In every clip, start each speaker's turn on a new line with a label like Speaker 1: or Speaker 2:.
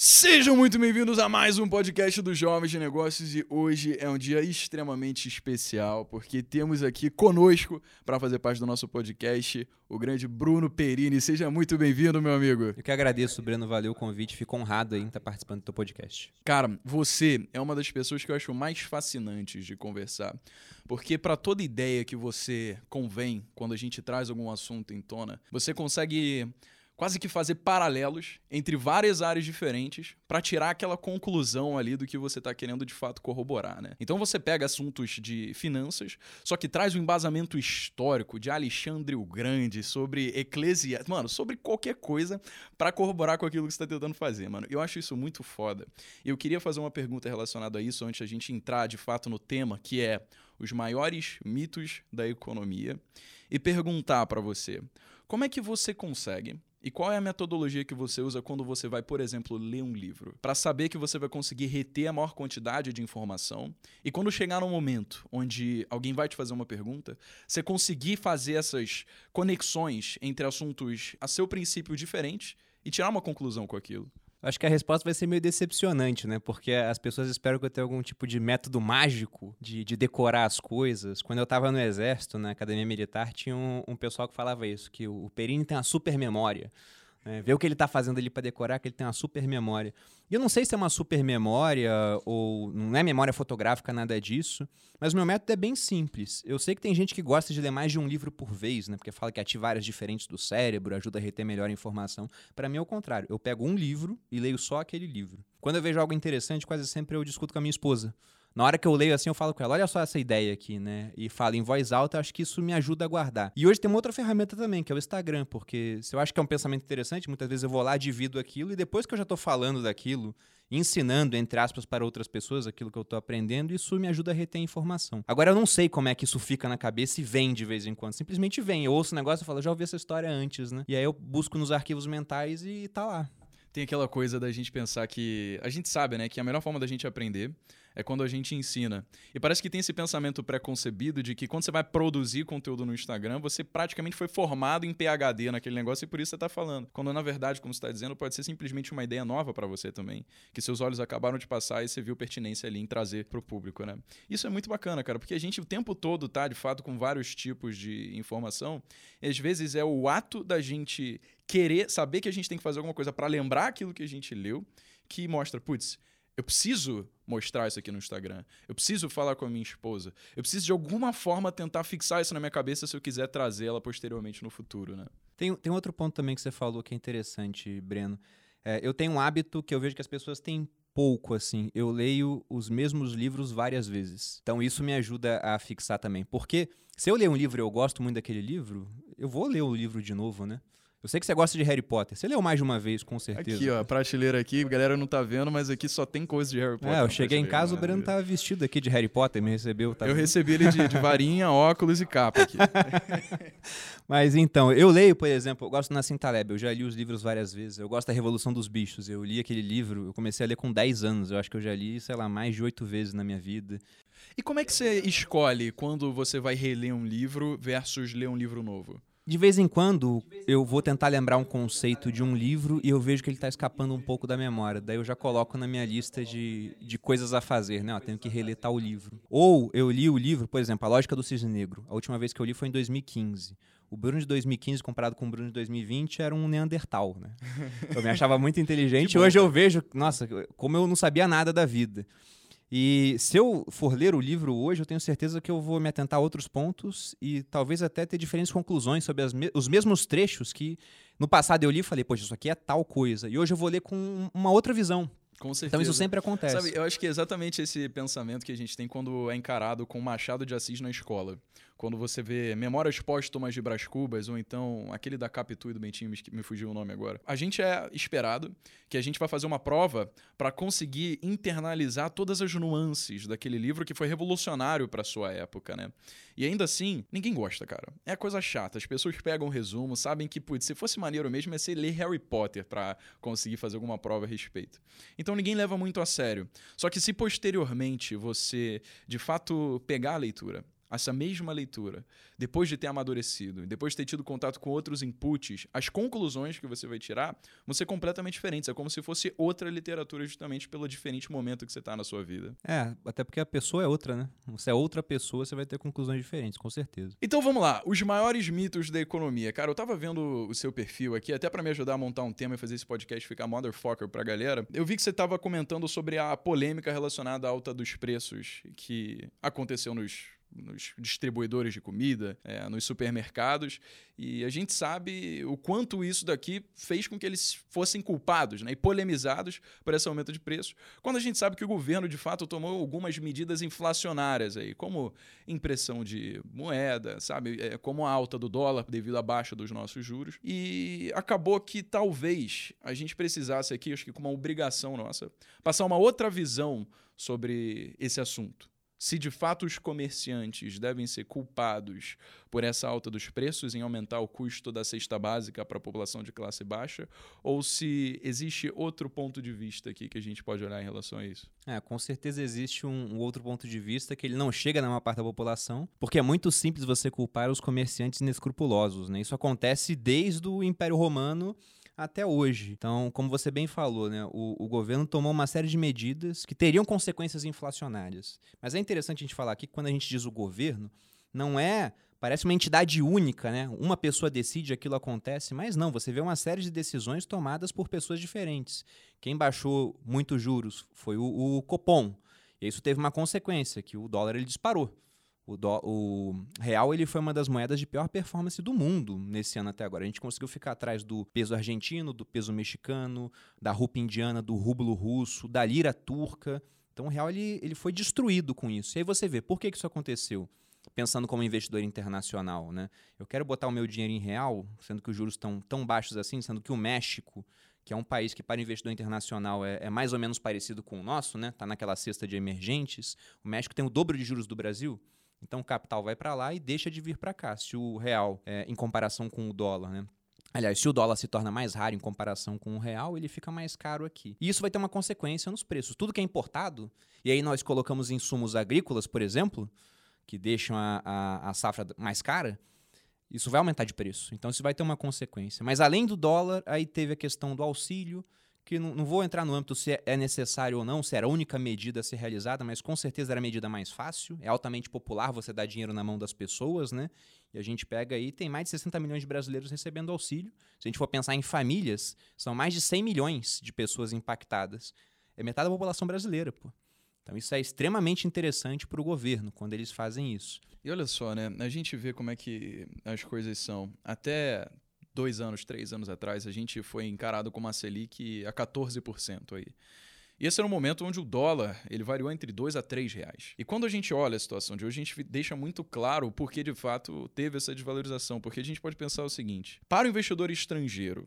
Speaker 1: Sejam muito bem-vindos a mais um podcast dos Jovens de Negócios e hoje é um dia extremamente especial porque temos aqui conosco para fazer parte do nosso podcast o grande Bruno Perini. Seja muito bem-vindo, meu amigo.
Speaker 2: Eu que agradeço, Breno, valeu o convite, fico honrado em estar participando do teu podcast.
Speaker 1: Cara, você é uma das pessoas que eu acho mais fascinantes de conversar, porque para toda ideia que você convém quando a gente traz algum assunto em tona, você consegue quase que fazer paralelos entre várias áreas diferentes para tirar aquela conclusão ali do que você está querendo de fato corroborar, né? Então você pega assuntos de finanças, só que traz um embasamento histórico de Alexandre o Grande sobre eclesia, mano, sobre qualquer coisa para corroborar com aquilo que você está tentando fazer, mano. Eu acho isso muito foda. Eu queria fazer uma pergunta relacionada a isso antes a gente entrar de fato no tema, que é os maiores mitos da economia e perguntar para você, como é que você consegue e qual é a metodologia que você usa quando você vai, por exemplo, ler um livro? Para saber que você vai conseguir reter a maior quantidade de informação e quando chegar no momento onde alguém vai te fazer uma pergunta, você conseguir fazer essas conexões entre assuntos a seu princípio diferentes e tirar uma conclusão com aquilo.
Speaker 2: Acho que a resposta vai ser meio decepcionante, né? Porque as pessoas esperam que eu tenha algum tipo de método mágico de, de decorar as coisas. Quando eu estava no exército, na academia militar, tinha um, um, pessoal que falava isso, que o Perini tem uma super memória. Né? Ver o que ele está fazendo ali para decorar, que ele tem uma super memória. E eu não sei se é uma super memória ou não é memória fotográfica, nada disso, mas o meu método é bem simples. Eu sei que tem gente que gosta de ler mais de um livro por vez, né? porque fala que ativa áreas diferentes do cérebro, ajuda a reter melhor a informação. Para mim é o contrário. Eu pego um livro e leio só aquele livro. Quando eu vejo algo interessante, quase sempre eu discuto com a minha esposa. Na hora que eu leio assim, eu falo com ela, olha só essa ideia aqui, né? E falo em voz alta, acho que isso me ajuda a guardar. E hoje tem uma outra ferramenta também, que é o Instagram, porque se eu acho que é um pensamento interessante, muitas vezes eu vou lá, divido aquilo, e depois que eu já estou falando daquilo, ensinando, entre aspas, para outras pessoas aquilo que eu estou aprendendo, isso me ajuda a reter informação. Agora, eu não sei como é que isso fica na cabeça e vem de vez em quando. Simplesmente vem. Eu ouço o negócio e falo, já ouvi essa história antes, né? E aí eu busco nos arquivos mentais e tá lá.
Speaker 1: Tem aquela coisa da gente pensar que. A gente sabe, né? Que a melhor forma da gente aprender é quando a gente ensina. E parece que tem esse pensamento pré-concebido de que quando você vai produzir conteúdo no Instagram, você praticamente foi formado em PhD naquele negócio e por isso você está falando. Quando na verdade, como você está dizendo, pode ser simplesmente uma ideia nova para você também, que seus olhos acabaram de passar e você viu pertinência ali em trazer para o público, né? Isso é muito bacana, cara, porque a gente o tempo todo tá, de fato, com vários tipos de informação. E às vezes é o ato da gente querer saber que a gente tem que fazer alguma coisa para lembrar aquilo que a gente leu que mostra, putz, eu preciso mostrar isso aqui no Instagram. Eu preciso falar com a minha esposa. Eu preciso de alguma forma tentar fixar isso na minha cabeça se eu quiser trazê-la posteriormente no futuro, né?
Speaker 2: Tem, tem outro ponto também que você falou que é interessante, Breno. É, eu tenho um hábito que eu vejo que as pessoas têm pouco, assim. Eu leio os mesmos livros várias vezes. Então isso me ajuda a fixar também. Porque se eu ler um livro e eu gosto muito daquele livro, eu vou ler o livro de novo, né? Eu sei que você gosta de Harry Potter. Você leu mais de uma vez, com certeza.
Speaker 1: Aqui, ó, a prateleira aqui, a galera não tá vendo, mas aqui só tem coisa de Harry Potter.
Speaker 2: É, eu cheguei em casa, o Breno tava vestido aqui de Harry Potter, me recebeu.
Speaker 1: Tá eu vendo? recebi ele de, de, varinha, óculos e capa aqui.
Speaker 2: mas então, eu leio, por exemplo, eu gosto do Nassim Taleb, eu já li os livros várias vezes. Eu gosto da Revolução dos Bichos. Eu li aquele livro, eu comecei a ler com 10 anos. Eu acho que eu já li, sei lá, mais de 8 vezes na minha vida.
Speaker 1: E como é que você escolhe quando você vai reler um livro versus ler um livro novo?
Speaker 2: De vez em quando eu vou tentar lembrar um conceito de um livro e eu vejo que ele está escapando um pouco da memória. Daí eu já coloco na minha lista de, de coisas a fazer, né? Eu tenho que reler tal livro. Ou eu li o livro, por exemplo, A Lógica do Cisne Negro. A última vez que eu li foi em 2015. O Bruno de 2015 comparado com o Bruno de 2020 era um Neandertal, né? Eu me achava muito inteligente. Hoje eu vejo, nossa, como eu não sabia nada da vida. E se eu for ler o livro hoje, eu tenho certeza que eu vou me atentar a outros pontos e talvez até ter diferentes conclusões sobre me os mesmos trechos que no passado eu li e falei, poxa, isso aqui é tal coisa. E hoje eu vou ler com uma outra visão.
Speaker 1: Com certeza.
Speaker 2: Então isso sempre acontece.
Speaker 1: Sabe, eu acho que é exatamente esse pensamento que a gente tem quando é encarado com Machado de Assis na escola quando você vê Memórias Póstumas de Brás Cubas, ou então aquele da Capitu e do Bentinho, me fugiu o nome agora. A gente é esperado que a gente vai fazer uma prova para conseguir internalizar todas as nuances daquele livro que foi revolucionário para sua época, né? E ainda assim, ninguém gosta, cara. É coisa chata. As pessoas pegam o um resumo, sabem que, putz, se fosse maneiro mesmo, ia ser ler Harry Potter para conseguir fazer alguma prova a respeito. Então ninguém leva muito a sério. Só que se posteriormente você, de fato, pegar a leitura, essa mesma leitura, depois de ter amadurecido, depois de ter tido contato com outros inputs, as conclusões que você vai tirar vão ser completamente diferentes. É como se fosse outra literatura, justamente pelo diferente momento que você está na sua vida.
Speaker 2: É, até porque a pessoa é outra, né? Você é outra pessoa, você vai ter conclusões diferentes, com certeza.
Speaker 1: Então vamos lá, os maiores mitos da economia. Cara, eu tava vendo o seu perfil aqui, até para me ajudar a montar um tema e fazer esse podcast ficar motherfucker pra galera. Eu vi que você tava comentando sobre a polêmica relacionada à alta dos preços que aconteceu nos nos distribuidores de comida, é, nos supermercados, e a gente sabe o quanto isso daqui fez com que eles fossem culpados né, e polemizados por esse aumento de preço, quando a gente sabe que o governo de fato tomou algumas medidas inflacionárias aí, como impressão de moeda, sabe, é, como a alta do dólar devido à baixa dos nossos juros, e acabou que talvez a gente precisasse aqui, acho que com uma obrigação nossa, passar uma outra visão sobre esse assunto se de fato os comerciantes devem ser culpados por essa alta dos preços em aumentar o custo da cesta básica para a população de classe baixa, ou se existe outro ponto de vista aqui que a gente pode olhar em relação a isso.
Speaker 2: É, com certeza existe um, um outro ponto de vista que ele não chega na maior parte da população, porque é muito simples você culpar os comerciantes inescrupulosos. Né? Isso acontece desde o Império Romano até hoje. Então, como você bem falou, né, o, o, governo tomou uma série de medidas que teriam consequências inflacionárias. Mas é interessante a gente falar aqui que quando a gente diz o governo, não é. Parece uma entidade única, né? Uma pessoa decide, aquilo acontece, mas não, você vê uma série de decisões tomadas por pessoas diferentes. Quem baixou muitos juros foi o, o Copom. E isso teve uma consequência, que o dólar ele disparou. O, do, o, real ele foi uma das moedas de pior performance do mundo nesse ano até agora. A gente conseguiu ficar atrás do peso argentino, do peso mexicano, da rupa indiana, do rublo russo, da lira turca. Então o real ele, ele foi destruído com isso. E aí você vê por que, que isso aconteceu. Pensando como investidor internacional, né? Eu quero botar o meu dinheiro em real, sendo que os juros estão tão baixos assim, sendo que o México, que é um país que para investidor internacional é, é mais ou menos parecido com o nosso, né? Tá naquela cesta de emergentes. O México tem o dobro de juros do Brasil. Então o capital vai para lá e deixa de vir para cá. Se o real, é, em comparação com o dólar, né? Aliás, se o dólar se torna mais raro em comparação com o real, ele fica mais caro aqui. E isso vai ter uma consequência nos preços. Tudo que é importado, e aí nós colocamos insumos agrícolas, por exemplo, que deixam a, a, a safra mais cara, isso vai aumentar de preço. Então isso vai ter uma consequência. Mas além do dólar, aí teve a questão do auxílio, que não, não, vou entrar no âmbito se é necessário ou não, se era a única medida a ser realizada, mas com certeza era a medida mais fácil. É altamente popular você dar dinheiro na mão das pessoas, né? E a gente pega aí, tem mais de 60 milhões de brasileiros recebendo auxílio. Se a gente for pensar em famílias, são mais de 100 milhões de pessoas impactadas. É metade da população brasileira, pô. Então isso é extremamente interessante para o governo quando eles fazem isso.
Speaker 1: E olha só, né? A gente vê como é que as coisas são. Até dois anos, três anos atrás, a gente foi encarado com uma Selic a 14% aí. E esse era um momento onde o dólar ele variou entre 2 a 3 reais. E quando a gente olha a situação de hoje, a gente deixa muito claro o porquê de fato teve essa desvalorização. Porque a gente pode pensar o seguinte: para o investidor estrangeiro,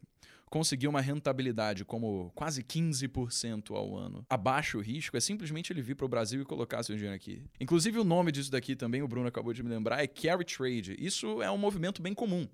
Speaker 1: conseguir uma rentabilidade como quase 15% ao ano abaixo o risco, é simplesmente ele vir para o Brasil e colocar seu dinheiro aqui. Inclusive, o nome disso daqui também, o Bruno acabou de me lembrar, é carry trade. Isso é um movimento bem comum,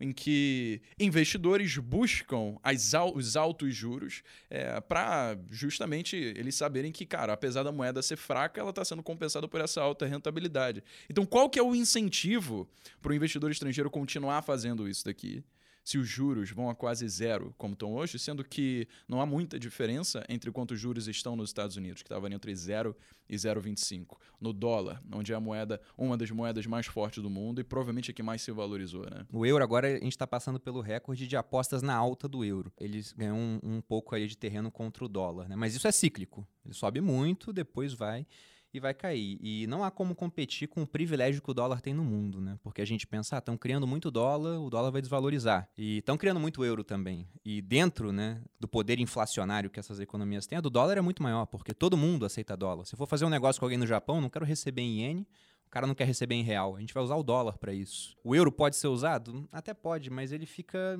Speaker 1: em que investidores buscam as, os altos juros é, para justamente eles saberem que, cara, apesar da moeda ser fraca, ela está sendo compensada por essa alta rentabilidade. Então, qual que é o incentivo para o investidor estrangeiro continuar fazendo isso daqui? Se os juros vão a quase zero, como estão hoje, sendo que não há muita diferença entre quantos juros estão nos Estados Unidos, que estavam entre 0 e 0,25. No dólar, onde é a moeda, uma das moedas mais fortes do mundo e provavelmente a que mais se valorizou. Né?
Speaker 2: O euro agora a gente está passando pelo recorde de apostas na alta do euro. Eles ganham um, um pouco aí de terreno contra o dólar, né? mas isso é cíclico. Ele sobe muito, depois vai e vai cair. E não há como competir com o privilégio que o dólar tem no mundo, né? Porque a gente pensa, ah, estão criando muito dólar, o dólar vai desvalorizar. E estão criando muito euro também. E dentro, né, do poder inflacionário que essas economias têm, a do dólar é muito maior, porque todo mundo aceita dólar. Se eu for fazer um negócio com alguém no Japão, não quero receber em iene, o cara não quer receber em real. A gente vai usar o dólar para isso. O euro pode ser usado? Até pode, mas ele fica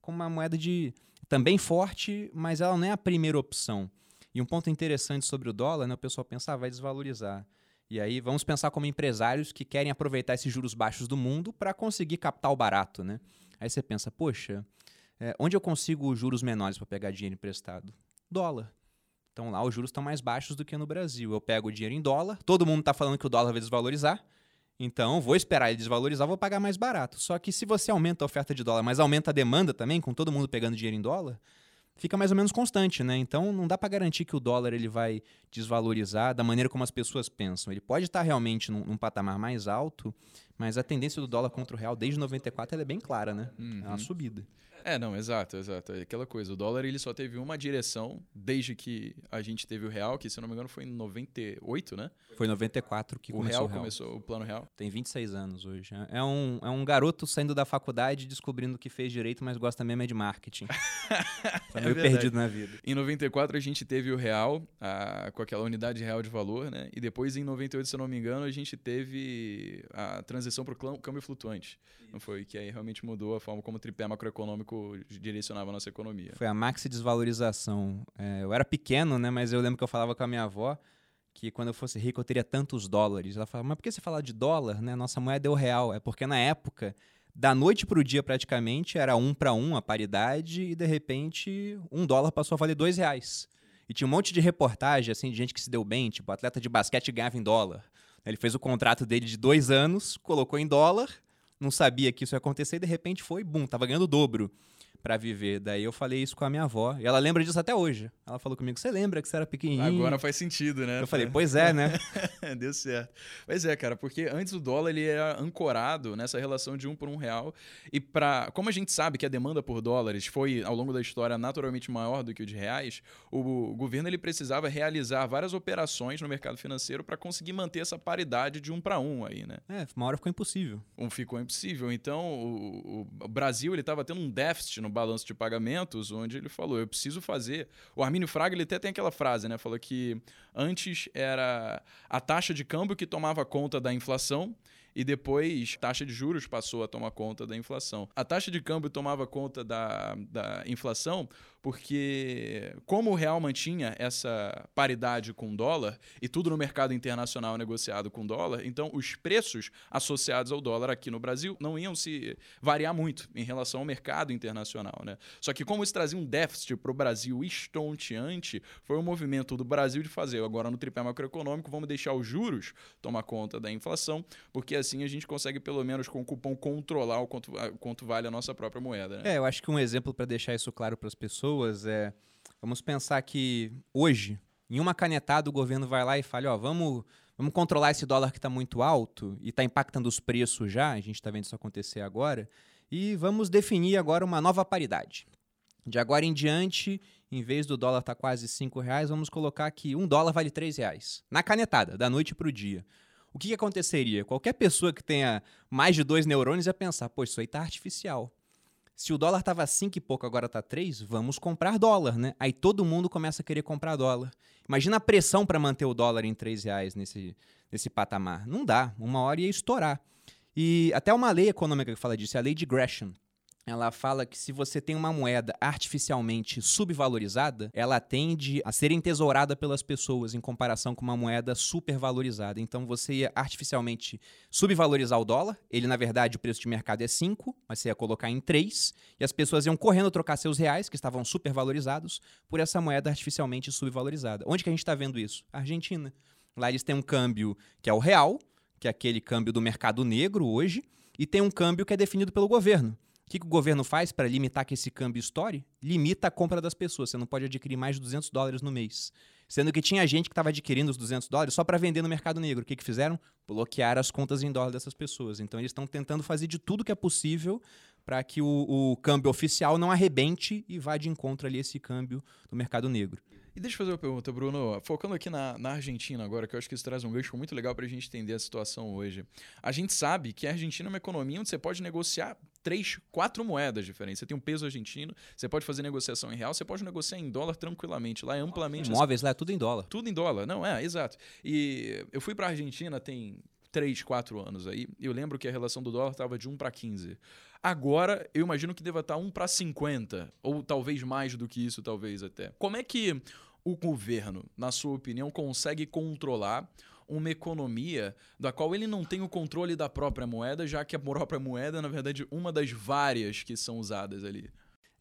Speaker 2: como uma moeda de também forte, mas ela não é a primeira opção. E um ponto interessante sobre o dólar, né, o pessoal pensa, ah, vai desvalorizar. E aí vamos pensar como empresários que querem aproveitar esses juros baixos do mundo para conseguir capital barato, né? Aí você pensa, poxa, é, onde eu consigo juros menores para pegar dinheiro emprestado? Dólar. Então lá os juros estão mais baixos do que no Brasil. Eu pego o dinheiro em dólar, todo mundo está falando que o dólar vai desvalorizar, Então, vou esperar ele desvalorizar, vou pagar mais barato. Só que se você aumenta a oferta de dólar, mas aumenta a demanda também, com todo mundo pegando dinheiro em dólar, fica mais ou menos constante, né? Então, não dá para garantir que o dólar ele vai desvalorizar da maneira como as pessoas pensam. Ele pode estar realmente num, num patamar mais alto, mas a tendência do dólar contra o real desde 94 é bem clara, né? Uhum. É uma uhum. subida.
Speaker 1: É, não, exato, exato. É aquela coisa. O dólar ele só teve uma direção desde que a gente teve o real, que se eu não me engano foi em 98, né?
Speaker 2: Foi em 94 que
Speaker 1: o
Speaker 2: começou
Speaker 1: real
Speaker 2: o real.
Speaker 1: começou o plano real.
Speaker 2: Tem 26 anos hoje. É um, é um garoto saindo da faculdade descobrindo que fez direito, mas gosta mesmo é de marketing. tá meio é perdido na vida.
Speaker 1: Em 94 a gente teve o real, a, com aquela unidade real de valor, né? E depois em 98, se eu não me engano, a gente teve a transição para o câmbio flutuante. Não foi? Que aí realmente mudou a forma como o tripé macroeconômico direcionava a nossa economia.
Speaker 2: Foi a maxi desvalorização. É, eu era pequeno, né? Mas eu lembro que eu falava com a minha avó que quando eu fosse rico eu teria tantos dólares. Ela falava, mas por que você fala de dólar, né? Nossa moeda é o real. É porque na época, da noite para o dia praticamente, era um para um a paridade e de repente um dólar passou a valer dois reais. E tinha um monte de reportagem, assim, de gente que se deu bem, tipo, atleta de basquete ganhava em dólar. Ele fez o contrato dele de dois anos, colocou em dólar, não sabia que isso ia acontecer e de repente foi, bum, tava ganhando o dobro para viver. Daí eu falei isso com a minha avó. E ela lembra disso até hoje. Ela falou comigo: Você lembra que você era pequenininho?
Speaker 1: Agora faz sentido, né?
Speaker 2: Eu falei: Pois é, né?
Speaker 1: Deu certo. Pois é, cara, porque antes o dólar ele era ancorado nessa relação de um por um real. E para, como a gente sabe que a demanda por dólares foi ao longo da história naturalmente maior do que o de reais, o, governo ele precisava realizar várias operações no mercado financeiro para conseguir manter essa paridade de um para um aí, né?
Speaker 2: É, uma hora ficou impossível.
Speaker 1: Um ficou impossível. Então o, o Brasil ele estava tendo um déficit no balanço de pagamentos, onde ele falou: eu preciso fazer. O Armínio Fraga ele até tem aquela frase, né? Falou que antes era a taxa de câmbio que tomava conta da inflação e depois taxa de juros passou a tomar conta da inflação. A taxa de câmbio tomava conta da, da inflação porque, como o real mantinha essa paridade com o dólar e tudo no mercado internacional negociado com dólar, então os preços associados ao dólar aqui no Brasil não iam se variar muito em relação ao mercado internacional. Né? Só que, como isso trazia um déficit para o Brasil estonteante, foi um movimento do Brasil de fazer agora no tripé macroeconômico, vamos deixar os juros tomar conta da inflação, porque assim a gente consegue, pelo menos com o cupom, controlar o quanto, quanto vale a nossa própria moeda. Né?
Speaker 2: É, eu acho que um exemplo para deixar isso claro para as pessoas pessoas é. Vamos pensar que hoje, em uma canetada, o governo vai lá e fala: ó, vamos, vamos controlar esse dólar que está muito alto e está impactando os preços já, a gente está vendo isso acontecer agora, e vamos definir agora uma nova paridade. De agora em diante, em vez do dólar estar tá quase 5 reais, vamos colocar que um dólar vale 3 reais. Na canetada, da noite para o dia. O que, que, aconteceria? Qualquer pessoa que tenha mais de dois neurônios ia pensar, pô, isso aí está artificial. Se o dólar estava 5 e pouco, agora está 3, vamos comprar dólar, né? Aí todo mundo começa a querer comprar dólar. Imagina a pressão para manter o dólar em 3 reais nesse, nesse patamar. Não dá, uma hora ia estourar. E até uma lei econômica que fala disso, é a lei de Gresham ela fala que se você tem uma moeda artificialmente subvalorizada, ela tende a ser entesourada pelas pessoas em comparação com uma moeda supervalorizada. Então você ia artificialmente subvalorizar o dólar, ele na verdade o preço de mercado é 5, mas você ia colocar em 3, e as pessoas iam correndo trocar seus reais, que estavam supervalorizados, por essa moeda artificialmente subvalorizada. Onde que a gente está vendo isso? Argentina. Lá eles têm um câmbio que é o real, que é aquele câmbio do mercado negro hoje, e tem um câmbio que é definido pelo governo. O que, que o governo faz para limitar que esse câmbio estoure? Limita a compra das pessoas. Você não pode adquirir mais de 200 dólares no mês. Sendo que tinha gente que estava adquirindo os 200 dólares só para vender no mercado negro. O que, que fizeram? Bloquear as contas em dólar dessas pessoas. Então eles estão tentando fazer de tudo que é possível para que o, o, câmbio oficial não arrebente e vá de encontro ali esse câmbio do mercado negro.
Speaker 1: E deixa eu fazer uma pergunta, Bruno. Focando aqui na, na Argentina agora, que eu acho que isso traz um gancho muito legal para a gente entender a situação hoje. A gente sabe que a Argentina é uma economia onde você pode negociar três, quatro moedas diferentes. Você tem um peso argentino, você pode fazer negociação em real, você pode negociar em dólar tranquilamente. Lá é amplamente.
Speaker 2: Imóveis lá é tudo em dólar.
Speaker 1: Tudo em dólar. Não, é, exato. E eu fui para a Argentina tem 3, 4 anos aí. Eu lembro que a relação do dólar estava de 1 para 15. Agora, eu imagino que deva estar 1 para 50, ou talvez mais do que isso, talvez até. Como é que o governo, na sua opinião, consegue controlar uma economia da qual ele não tem o controle da própria moeda, já que a própria moeda é, na verdade, uma das várias que são usadas ali?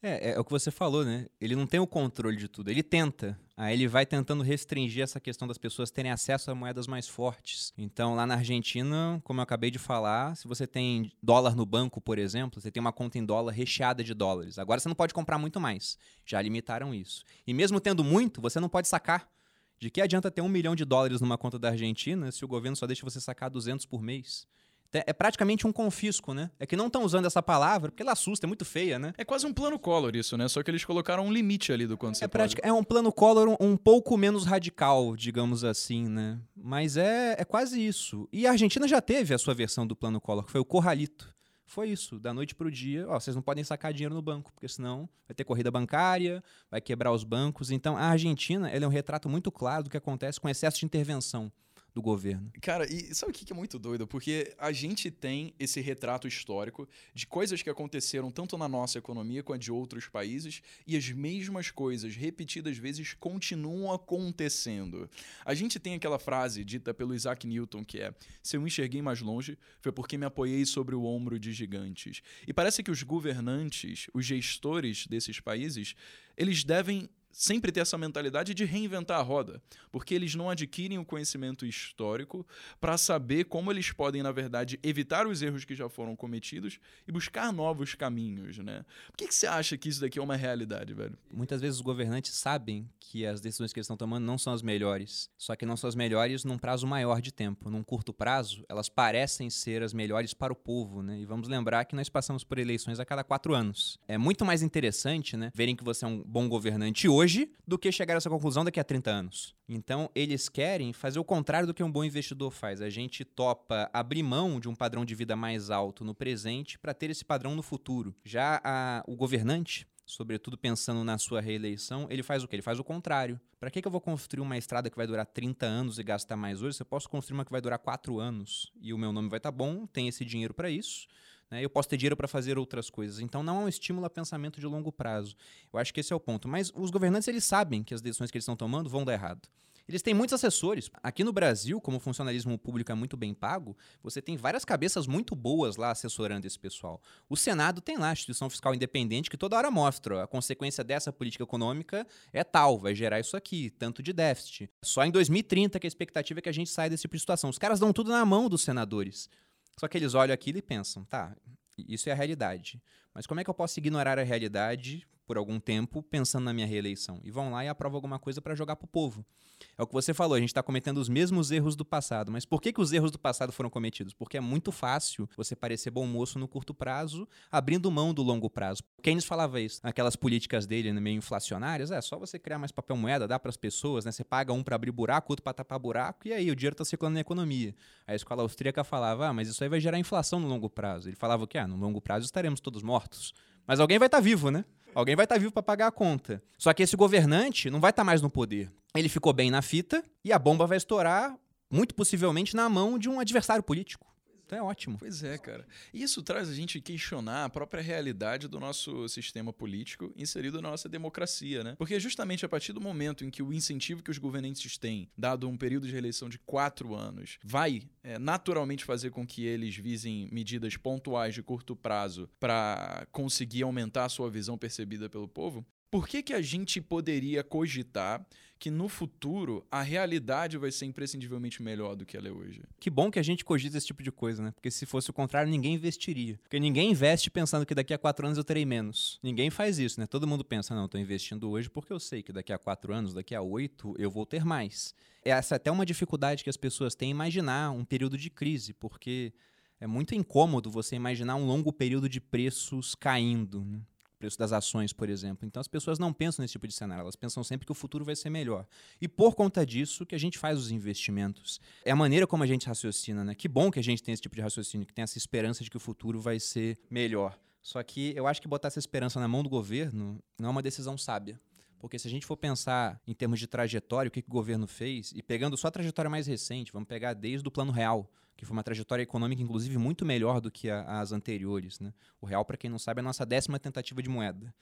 Speaker 2: É, é, o que você falou, né? Ele não tem o controle de tudo, ele tenta. Aí ele vai tentando restringir essa questão das pessoas terem acesso a moedas mais fortes. Então, lá na Argentina, como eu acabei de falar, se você tem dólar no banco, por exemplo, você tem uma conta em dólar recheada de dólares. Agora você não pode comprar muito mais. Já limitaram isso. E mesmo tendo muito, você não pode sacar. De que adianta ter um milhão de dólares numa conta da Argentina se o governo só deixa você sacar 200 por mês? É praticamente um confisco, né? É que não estão usando essa palavra porque ela assusta, é muito feia, né?
Speaker 1: É quase um plano Collor isso, né? Só que eles colocaram um limite ali do quanto
Speaker 2: é
Speaker 1: você
Speaker 2: prática,
Speaker 1: pode.
Speaker 2: É um plano Collor um, um, pouco menos radical, digamos assim, né? Mas é, é quase isso. E a Argentina já teve a sua versão do plano Collor, que foi o Corralito. Foi isso, da noite para o dia, ó, vocês não podem sacar dinheiro no banco, porque senão vai ter corrida bancária, vai quebrar os bancos. Então, a Argentina é um retrato muito claro do que acontece com excesso de intervenção do governo.
Speaker 1: Cara, e sabe o que é muito doido? Porque a gente tem esse retrato histórico de coisas que aconteceram tanto na nossa economia quanto de outros países e as mesmas coisas repetidas vezes continuam acontecendo. A gente tem aquela frase dita pelo Isaac Newton que é: "Se eu enxerguei mais longe, foi porque me apoiei sobre o ombro de gigantes". E parece que os governantes, os gestores desses países, eles devem sempre ter essa mentalidade de reinventar a roda, porque eles não adquirem o conhecimento histórico para saber como eles podem, na verdade, evitar os erros que já foram cometidos e buscar novos caminhos, né? Por que, que você acha que isso daqui é uma realidade, velho?
Speaker 2: Muitas vezes os governantes sabem que as decisões que eles estão tomando não são as melhores, só que não são as melhores num prazo maior de tempo. Num curto prazo, elas parecem ser as melhores para o povo, né? E vamos lembrar que nós passamos por eleições a cada quatro anos. É muito mais interessante, né, verem que você é um bom governante hoje hoje do que chegar a essa conclusão daqui a 30 anos. Então, eles querem fazer o contrário do que um bom investidor faz. A gente topa abrir mão de um padrão de vida mais alto no presente para ter esse padrão no futuro. Já a, o governante, sobretudo pensando na sua reeleição, ele faz o quê? Ele faz o contrário. Para que, que eu vou construir uma estrada que vai durar 30 anos e gastar mais hoje? Se eu posso construir uma que vai durar 4 anos e o meu nome vai estar tá bom, tem esse dinheiro para isso né? Eu posso ter dinheiro para fazer outras coisas. Então não é um estímulo a pensamento de longo prazo. Eu acho que esse é o ponto. Mas os governantes eles sabem que as decisões que eles estão tomando vão dar errado. Eles têm muitos assessores. Aqui no Brasil, como o funcionalismo público é muito bem pago, você tem várias cabeças muito boas lá assessorando esse pessoal. O Senado tem lá a instituição fiscal independente que toda hora mostra a consequência dessa política econômica é tal, vai gerar isso aqui, tanto de déficit. Só em 2030 que a expectativa é que a gente saia desse tipo de situação. Os caras dão tudo na mão dos senadores. Só que eles olham aquilo e pensam, tá, isso é a realidade. Mas como é que eu posso ignorar a realidade por algum tempo pensando na minha reeleição? E vão lá e aprovam alguma coisa para jogar para o povo. É o que você falou, a gente está cometendo os mesmos erros do passado. Mas por que, que os erros do passado foram cometidos? Porque é muito fácil você parecer bom moço no curto prazo, abrindo mão do longo prazo. Keynes falava isso, aquelas políticas dele né, meio inflacionárias, é só você criar mais papel moeda, dar para as pessoas, né? Você paga um para abrir buraco, outro para tapar buraco, e aí o dinheiro está circulando na economia. A escola austríaca falava, ah, mas isso aí vai gerar inflação no longo prazo. Ele falava o quê? Ah, no longo prazo estaremos todos mortos. Mas alguém vai estar tá vivo, né? Alguém vai estar tá vivo para pagar a conta. Só que esse governante não vai estar tá mais no poder. Ele ficou bem na fita e a bomba vai estourar, muito possivelmente, na mão de um adversário político. Então é ótimo.
Speaker 1: Pois é, cara. Isso traz a gente questionar a própria realidade do nosso sistema político inserido na nossa democracia, né? Porque justamente a partir do momento em que o incentivo que os governantes têm, dado um período de reeleição de quatro anos, vai é, naturalmente fazer com que eles visem medidas pontuais de curto prazo para conseguir aumentar a sua visão percebida pelo povo, por que, que a gente poderia cogitar que no futuro a realidade vai ser imprescindivelmente melhor do que ela é hoje?
Speaker 2: Que bom que a gente cogita esse tipo de coisa, né? Porque se fosse o contrário, ninguém investiria. Porque ninguém investe pensando que daqui a quatro anos eu terei menos. Ninguém faz isso, né? Todo mundo pensa, não, estou investindo hoje porque eu sei que daqui a quatro anos, daqui a oito, eu vou ter mais. Essa é até uma dificuldade que as pessoas têm em imaginar um período de crise, porque é muito incômodo você imaginar um longo período de preços caindo. Né? Preço das ações, por exemplo. Então as pessoas não pensam nesse tipo de cenário, elas pensam sempre que o futuro vai ser melhor. E por conta disso que a gente faz os investimentos. É a maneira como a gente raciocina, né? Que bom que a gente tem esse tipo de raciocínio, que tem essa esperança de que o futuro vai ser melhor. Só que eu acho que botar essa esperança na mão do governo não é uma decisão sábia. Porque se a gente for pensar em termos de trajetória, o que, que o governo fez, e pegando só a trajetória mais recente, vamos pegar desde o Plano Real, que foi uma trajetória econômica, inclusive, muito melhor do que a, as anteriores. Né? O real, para quem não sabe, é a nossa décima tentativa de moeda.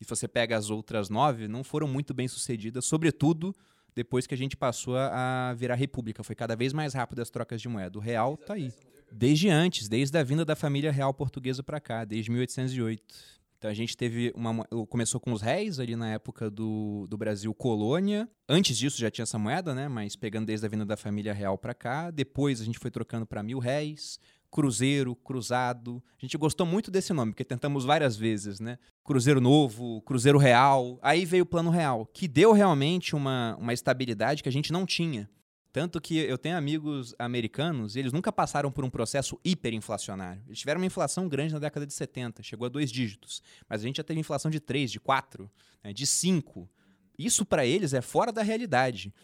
Speaker 2: E se você pega as outras nove, não foram muito bem sucedidas, sobretudo depois que a gente passou a virar república. Foi cada vez mais rápido as trocas de moeda. O real está aí. Desde antes, desde a vinda da família real portuguesa para cá, desde 1808. Então a gente teve uma. Começou com os réis ali na época do, do Brasil colônia. Antes disso já tinha essa moeda, né? Mas pegando desde a vinda da família real para cá. Depois a gente foi trocando para mil réis. Cruzeiro, Cruzado. A gente gostou muito desse nome, porque tentamos várias vezes, né? Cruzeiro Novo, Cruzeiro Real. Aí veio o Plano Real, que deu realmente uma, uma estabilidade que a gente não tinha. Tanto que eu tenho amigos americanos e eles nunca passaram por um processo hiperinflacionário. Eles tiveram uma inflação grande na década de 70, chegou a dois dígitos. Mas a gente já teve inflação de 3, de 4, né, de 5. Isso para eles é fora da realidade.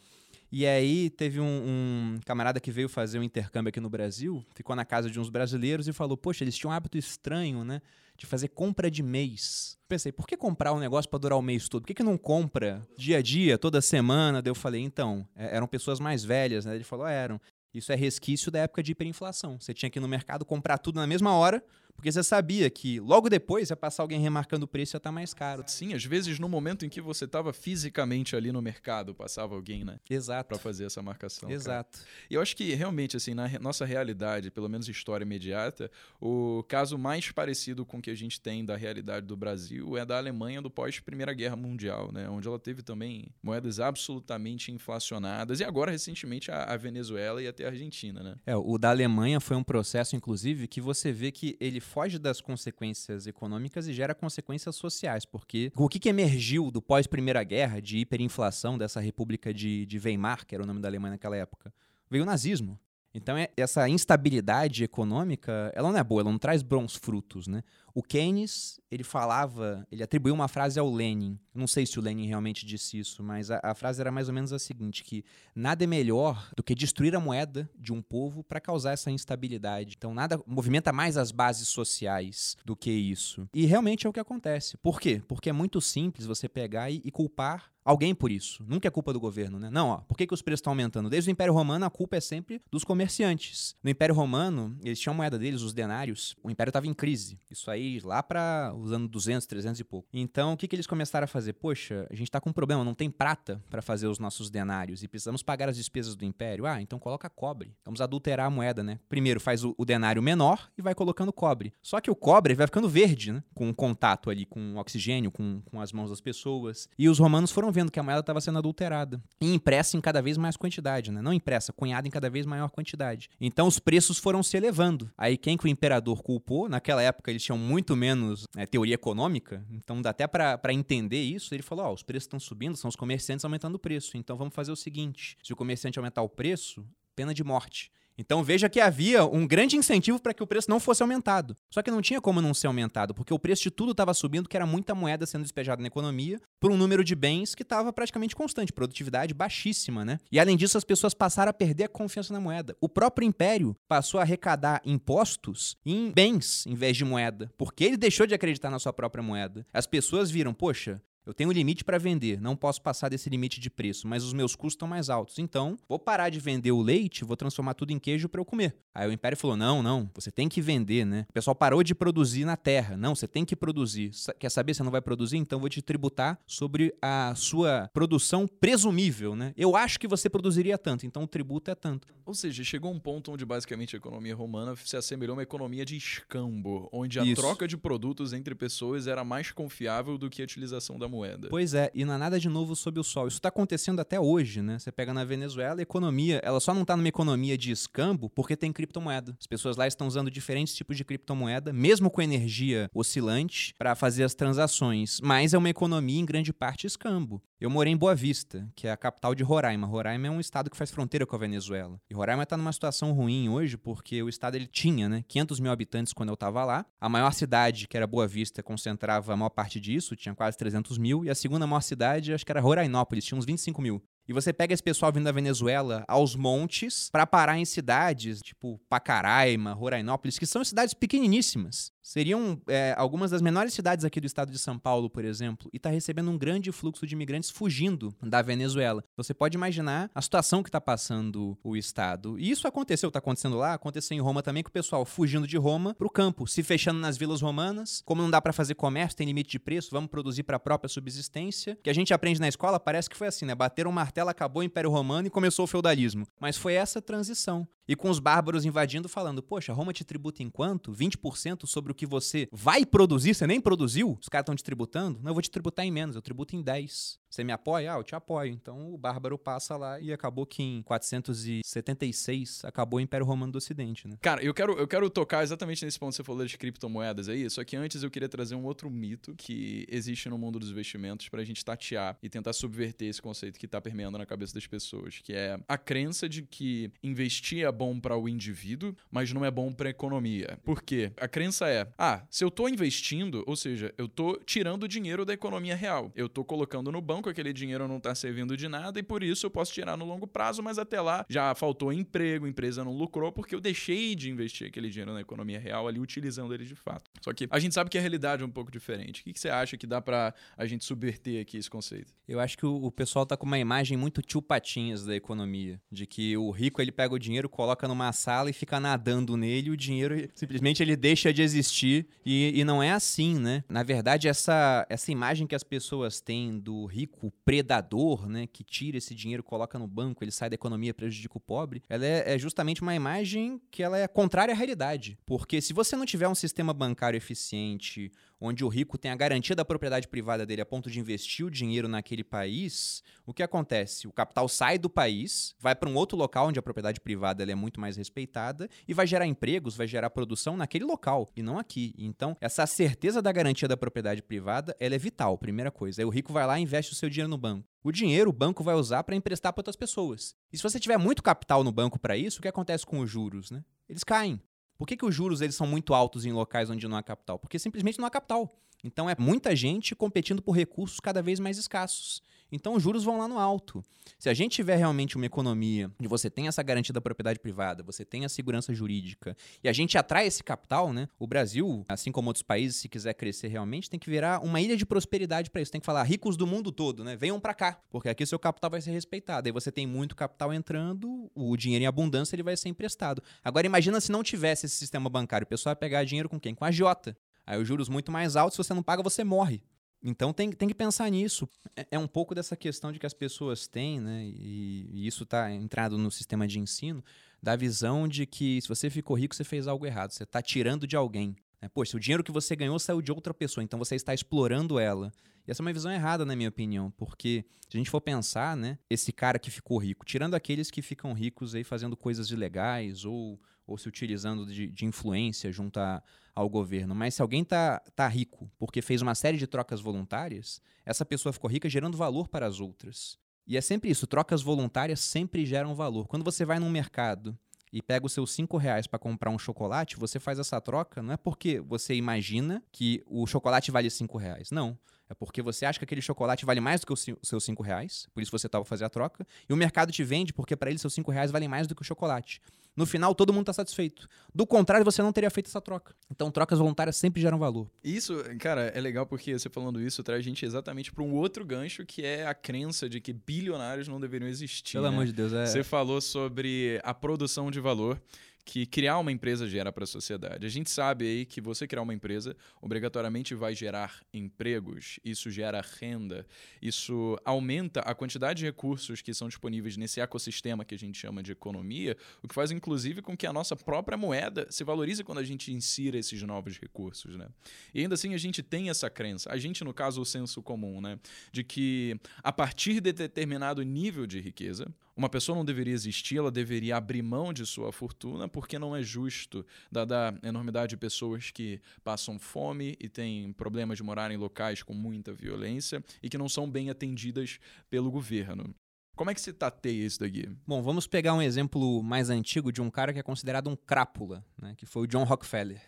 Speaker 2: E aí teve um, um, camarada que veio fazer um intercâmbio aqui no Brasil, ficou na casa de uns brasileiros e falou: Poxa, eles tinham um hábito estranho, né? De fazer compra de mês. Pensei, por que comprar um negócio para durar o mês todo? Por que, que não compra dia a dia, toda semana? Daí eu falei, então, é, eram pessoas mais velhas, né? Ele falou, eram. Isso é resquício da época de hiperinflação. Você tinha que ir no mercado comprar tudo na mesma hora, porque você sabia que logo depois ia passar alguém remarcando o preço e ia estar tá mais caro.
Speaker 1: Sim, às vezes no momento em que você estava fisicamente ali no mercado, passava alguém, né?
Speaker 2: Exato.
Speaker 1: Para fazer essa marcação.
Speaker 2: Exato.
Speaker 1: Cara. E eu acho que realmente, assim, na nossa realidade, pelo menos história imediata, o caso mais parecido com o que a gente tem da realidade do Brasil é da Alemanha do pós-Primeira Guerra Mundial, né? Onde ela teve também moedas absolutamente inflacionadas. E agora, recentemente, a, a Venezuela e até a Argentina, né?
Speaker 2: É, o da Alemanha foi um processo, inclusive, que você vê que ele foge das consequências econômicas e gera consequências sociais, porque o que, que emergiu do pós-Primeira Guerra, de hiperinflação dessa República de, de Weimar, que era o nome da Alemanha naquela época? Veio o nazismo. Então, é, essa instabilidade econômica, ela não é boa, ela não traz bons frutos, né? O Keynes, ele falava, ele atribuiu uma frase ao Lenin. Não sei se o Lenin realmente disse isso, mas a, a frase era mais ou menos a seguinte, que nada é melhor do que destruir a moeda de um povo para causar essa instabilidade. Então, nada movimenta mais as bases sociais do que isso. E realmente é o que acontece. Por quê? Porque é muito simples você pegar e, e culpar alguém por isso. Nunca é culpa do governo, né? Não, ó, por que, que os preços estão aumentando? Desde o Império Romano, a culpa é sempre dos comerciantes. No Império Romano, eles tinham a moeda deles, os denários. O Império estava em crise. Isso aí lá para os anos 200, 300 e pouco. Então, o que, que eles começaram a fazer? Poxa, a gente está com um problema, não tem prata para fazer os nossos denários e precisamos pagar as despesas do Império. Ah, então coloca cobre. Vamos adulterar a moeda, né? Primeiro faz o, o denário menor e vai colocando cobre. Só que o cobre vai ficando verde, né? Com contato ali com o oxigênio, com, com as mãos das pessoas. E os romanos foram vendo que a moeda estava sendo adulterada e impressa em cada vez mais quantidade, né? Não impressa, cunhada em cada vez maior quantidade. Então os preços foram se elevando. Aí quem que o imperador culpou? Naquela época eles tinham muito menos né, teoria econômica, então dá até para entender isso. Ele falou: ó, os preços estão subindo, são os comerciantes aumentando o preço. Então vamos fazer o seguinte: se o comerciante aumentar o preço, pena de morte. Então veja que havia um grande incentivo para que o preço não fosse aumentado. Só que não tinha como não ser aumentado, porque o preço de tudo estava subindo, que era muita moeda sendo despejada na economia, por um número de bens que estava praticamente constante, produtividade baixíssima, né? E além disso, as pessoas passaram a perder a confiança na moeda. O próprio império passou a arrecadar impostos em bens em vez de moeda, porque ele deixou de acreditar na sua própria moeda. As pessoas viram, poxa, eu tenho um limite para vender, não posso passar desse limite de preço, mas os meus custos estão mais altos. Então, vou parar de vender o leite, vou transformar tudo em queijo para eu comer. Aí o Império falou: não, não, você tem que vender, né? O pessoal parou de produzir na terra. Não, você tem que produzir. Quer saber se não vai produzir? Então vou te tributar sobre a sua produção presumível, né? Eu acho que você produziria tanto, então o tributo é tanto.
Speaker 1: Ou seja, chegou um ponto onde basicamente a economia romana se assemelhou a uma economia de escambo, onde a Isso. troca de produtos entre pessoas era mais confiável do que a utilização da moeda moeda.
Speaker 2: Pois é, e não há nada de novo sob o sol. Isso está acontecendo até hoje, né? Você pega na Venezuela, a economia, ela só não está numa economia de escambo porque tem criptomoeda. As pessoas lá estão usando diferentes tipos de criptomoeda, mesmo com energia oscilante, para fazer as transações. Mas é uma economia em grande parte escambo. Eu morei em Boa Vista, que é a capital de Roraima. Roraima é um estado que faz fronteira com a Venezuela. E Roraima está numa situação ruim hoje porque o estado ele tinha né, 500 mil habitantes quando eu estava lá. A maior cidade, que era Boa Vista, concentrava a maior parte disso, tinha quase 300 mil. E a segunda maior cidade, acho que era Rorainópolis, tinha uns 25 mil. E você pega esse pessoal vindo da Venezuela aos montes para parar em cidades tipo Pacaraima, Rorainópolis, que são cidades pequeniníssimas. Seriam é, algumas das menores cidades aqui do estado de São Paulo, por exemplo, e está recebendo um grande fluxo de imigrantes fugindo da Venezuela. Você pode imaginar a situação que está passando o estado. E isso aconteceu, está acontecendo lá, aconteceu em Roma também, com o pessoal fugindo de Roma para o campo, se fechando nas vilas romanas. Como não dá para fazer comércio, tem limite de preço, vamos produzir para a própria subsistência. Que a gente aprende na escola, parece que foi assim, né? Bater um martelo martelo, acabou o Império Romano e começou o feudalismo. Mas foi essa transição. E com os bárbaros invadindo, falando: Poxa, Roma te tributa em quanto? 20% sobre o que você vai produzir? Você nem produziu? Os caras estão te tributando? Não, eu vou te tributar em menos, eu tributo em 10. Você me apoia? Ah, eu te apoio. Então o bárbaro passa lá e acabou que em 476 acabou o Império Romano do Ocidente, né?
Speaker 1: Cara, eu quero, eu quero tocar exatamente nesse ponto que você falou de criptomoedas aí, só que antes eu queria trazer um outro mito que existe no mundo dos investimentos pra gente tatear e tentar subverter esse conceito que tá permeando na cabeça das pessoas, que é a crença de que investir é bom para o indivíduo, mas não é bom para a economia. Por quê? A crença é: ah, se eu tô investindo, ou seja, eu tô tirando dinheiro da economia real. Eu tô colocando no banco, aquele dinheiro não tá servindo de nada e por isso eu posso tirar no longo prazo, mas até lá já faltou emprego, a empresa não lucrou porque eu deixei de investir aquele dinheiro na economia real ali utilizando ele de fato. Só que a gente sabe que a realidade é um pouco diferente. O que, que você acha que dá para a gente subverter aqui esse conceito?
Speaker 2: Eu acho que o, pessoal tá com uma imagem muito tio patinhas da economia, de que o rico ele pega o dinheiro, coloca numa sala e fica nadando nele, o dinheiro simplesmente ele deixa de existir e, e não é assim, né? Na verdade, essa, essa imagem que as pessoas têm do rico predador, né, que tira esse dinheiro, coloca no banco, ele sai da economia, prejudica o pobre, ela é, é justamente uma imagem que ela é contrária à realidade. Porque se você não tiver um sistema bancário eficiente, onde o rico tem a garantia da propriedade privada dele a ponto de investir o dinheiro naquele país, o que acontece? O capital sai do país, vai para um outro local onde a propriedade privada é muito mais respeitada e vai gerar empregos, vai gerar produção naquele local e não aqui. Então, essa certeza da garantia da propriedade privada, ela é vital, primeira coisa. Aí o rico vai lá e investe o seu dinheiro no banco. O dinheiro o banco vai usar para emprestar para outras pessoas. E se você tiver muito capital no banco para isso, o que acontece com os juros, né? Eles caem. Por que, que os juros eles são muito altos em locais onde não há capital? Porque simplesmente não há capital. Então é muita gente competindo por recursos cada vez mais escassos. Então os juros vão lá no alto. Se a gente tiver realmente uma economia onde você tem essa garantia da propriedade privada, você tem a segurança jurídica e a gente atrai esse capital, né? O Brasil, assim como outros países, se quiser crescer realmente, tem que virar uma ilha de prosperidade para isso. Tem que falar ricos do mundo todo, né? Venham para cá, porque aqui seu capital vai ser respeitado. Aí você tem muito capital entrando, o dinheiro em abundância ele vai ser emprestado. Agora imagina se não tivesse esse sistema bancário, o pessoal ia pegar dinheiro com quem? Com a Jota. Aí os juros muito mais altos, se você não paga, você morre. Então tem, tem que pensar nisso. É, é, um pouco dessa questão de que as pessoas têm, né? E, e isso está entrado no sistema de ensino, da visão de que se você ficou rico, você fez algo errado. Você está tirando de alguém. Né? Poxa, o dinheiro que você ganhou saiu de outra pessoa, então você está explorando ela. E essa é uma visão errada, na minha opinião, porque se a gente for pensar, né, esse cara que ficou rico, tirando aqueles que ficam ricos aí fazendo coisas ilegais ou, ou se utilizando de, de influência junto a, ao governo, mas se alguém tá, tá rico porque fez uma série de trocas voluntárias, essa pessoa ficou rica gerando valor para as outras. E é sempre isso, trocas voluntárias sempre geram valor. Quando você vai num mercado e pega os seus cinco reais para comprar um chocolate, você faz essa troca não é porque você imagina que o chocolate vale cinco reais. Não. É porque você acha que aquele chocolate vale mais do que os seus 5 reais, por isso você estava fazer a troca, e o mercado te vende porque para ele seus 5 reais valem mais do que o chocolate. No final, todo mundo está satisfeito. Do contrário, você não teria feito essa troca. Então, trocas voluntárias sempre geram valor.
Speaker 1: Isso, cara, é legal porque você falando isso traz a gente exatamente para um outro gancho que é a crença de que bilionários não deveriam existir.
Speaker 2: Pelo
Speaker 1: né?
Speaker 2: amor de Deus, é.
Speaker 1: Você falou sobre a produção de valor que criar uma empresa gera para a sociedade. A gente sabe aí que você criar uma empresa obrigatoriamente vai gerar empregos, isso gera renda, isso aumenta a quantidade de recursos que são disponíveis nesse ecossistema que a gente chama de economia, o que faz inclusive com que a nossa própria moeda se valorize quando a gente insira esses novos recursos, né? E ainda assim a gente tem essa crença, a gente no caso o senso comum, né, de que a partir de determinado nível de riqueza, uma pessoa não deveria existir, ela deveria abrir mão de sua fortuna, porque não é justo, dada a enormidade de pessoas que passam fome e têm problemas de morar em locais com muita violência e que não são bem atendidas pelo governo. Como é que se tateia isso daqui?
Speaker 2: Bom, vamos pegar um exemplo mais antigo de um cara que é considerado um crápula, né, que foi o John Rockefeller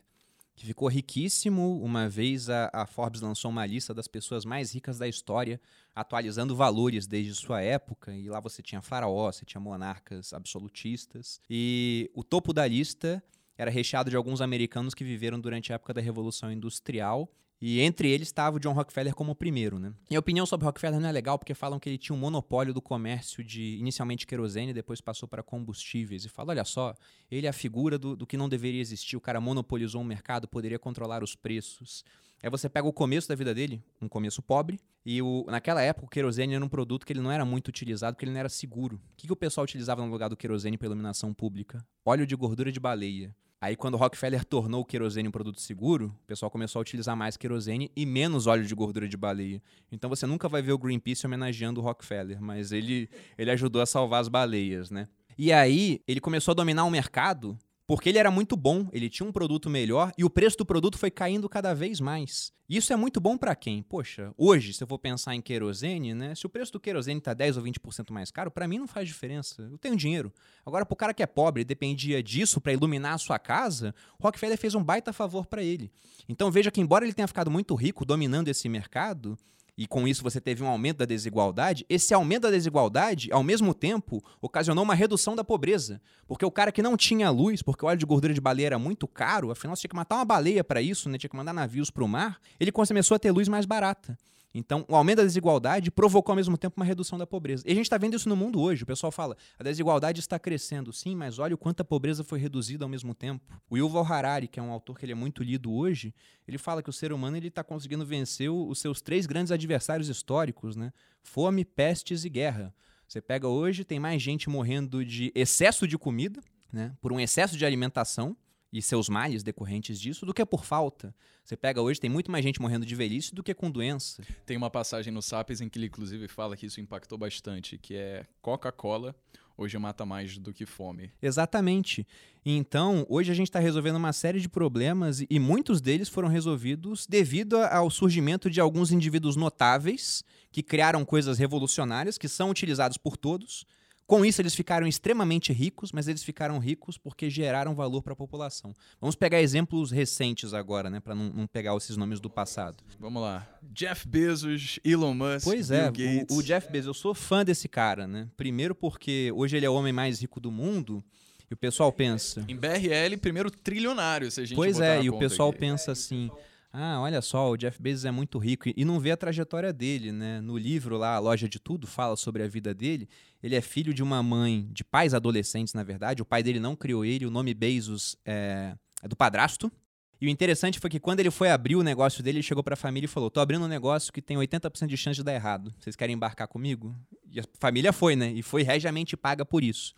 Speaker 2: que ficou riquíssimo. Uma vez a, a, Forbes lançou uma lista das pessoas mais ricas da história, atualizando valores desde sua época. E lá você tinha faraó, você tinha monarcas absolutistas. E o topo da lista era recheado de alguns americanos que viveram durante a época da Revolução Industrial e entre eles estava o John Rockefeller como o primeiro, né? Minha opinião sobre Rockefeller não é legal porque falam que ele tinha um monopólio do comércio de inicialmente querosene, depois passou para combustíveis. E fala, olha só, ele é a figura do, do que não deveria existir. O cara monopolizou um mercado, poderia controlar os preços. Aí você pega o começo da vida dele, um começo pobre, e o, naquela época o querosene era um produto que ele não era muito utilizado porque ele não era seguro. O que, que o pessoal utilizava no lugar do querosene para iluminação pública? Óleo de gordura de baleia. Aí, quando Rockefeller tornou o querosene um produto seguro, o pessoal começou a utilizar mais querosene e menos óleo de gordura de baleia. Então, você nunca vai ver o Greenpeace homenageando o Rockefeller, mas ele, ele ajudou a salvar as baleias, né? E aí, ele começou a dominar o mercado porque ele era muito bom, ele tinha um produto melhor e o preço do produto foi caindo cada vez mais. Isso é muito bom para quem? Poxa, hoje, se eu for pensar em querosene, né? Se o preço do querosene tá 10 ou 20% mais caro, para mim não faz diferença. Eu tenho dinheiro. Agora, pro cara que é pobre e dependia disso para iluminar a sua casa, Rockefeller fez um baita favor para ele. Então veja que, embora ele tenha ficado muito rico dominando esse mercado, e com isso você teve um aumento da desigualdade, esse aumento da desigualdade, ao mesmo tempo, ocasionou uma redução da pobreza. Porque o cara que não tinha luz, porque o óleo de gordura de baleia era muito caro, afinal você tinha que matar uma baleia para isso, né? tinha que mandar navios para o mar, ele começou a ter luz mais barata. Então, o aumento da desigualdade provocou ao mesmo tempo uma redução da pobreza. E a gente está vendo isso no mundo hoje. O pessoal fala, a desigualdade está crescendo. Sim, mas olha o quanto a pobreza foi reduzida ao mesmo tempo. O Yuval Harari, que é um autor que ele é muito lido hoje, ele fala que o ser humano ele está conseguindo vencer os seus três grandes adversários históricos, né? Fome, pestes e guerra. Você pega hoje, tem mais gente morrendo de excesso de comida, né? Por um excesso de alimentação e seus males decorrentes disso do que por falta. Você pega hoje, tem muito mais gente morrendo de velhice do que com doença.
Speaker 1: Tem uma passagem no Sapiens em que ele inclusive fala que isso impactou bastante, que é Coca-Cola hoje mata mais do que fome.
Speaker 2: Exatamente. Então, hoje a gente está resolvendo uma série de problemas e muitos deles foram resolvidos devido ao surgimento de alguns indivíduos notáveis que criaram coisas revolucionárias que são utilizados por todos com isso, eles ficaram extremamente ricos, mas eles ficaram ricos porque geraram valor para a população. Vamos pegar exemplos recentes agora, né, para não, não, pegar esses nomes do passado.
Speaker 1: Vamos lá. Jeff Bezos, Elon Musk,
Speaker 2: pois
Speaker 1: Bill
Speaker 2: é. O, o Jeff Bezos, eu sou fã desse cara, né? Primeiro porque hoje ele é o homem mais rico do mundo. E o pessoal pensa.
Speaker 1: Em BRL, primeiro trilionário, se a gente
Speaker 2: Pois é, e
Speaker 1: o
Speaker 2: pessoal
Speaker 1: aqui.
Speaker 2: pensa assim: ah, olha só, o Jeff Bezos é muito rico e não vê a trajetória dele, né? No livro lá, A Loja de Tudo, fala sobre a vida dele. Ele é filho de uma mãe, de pais adolescentes, na verdade. O pai dele não criou ele, o nome Bezos é, é do padrasto. E o interessante foi que quando ele foi abrir o negócio dele, ele chegou para a família e falou: "Tô abrindo um negócio que tem 80% de chance de dar errado. Vocês querem embarcar comigo?" E a família foi, né? E foi regiamente paga por isso.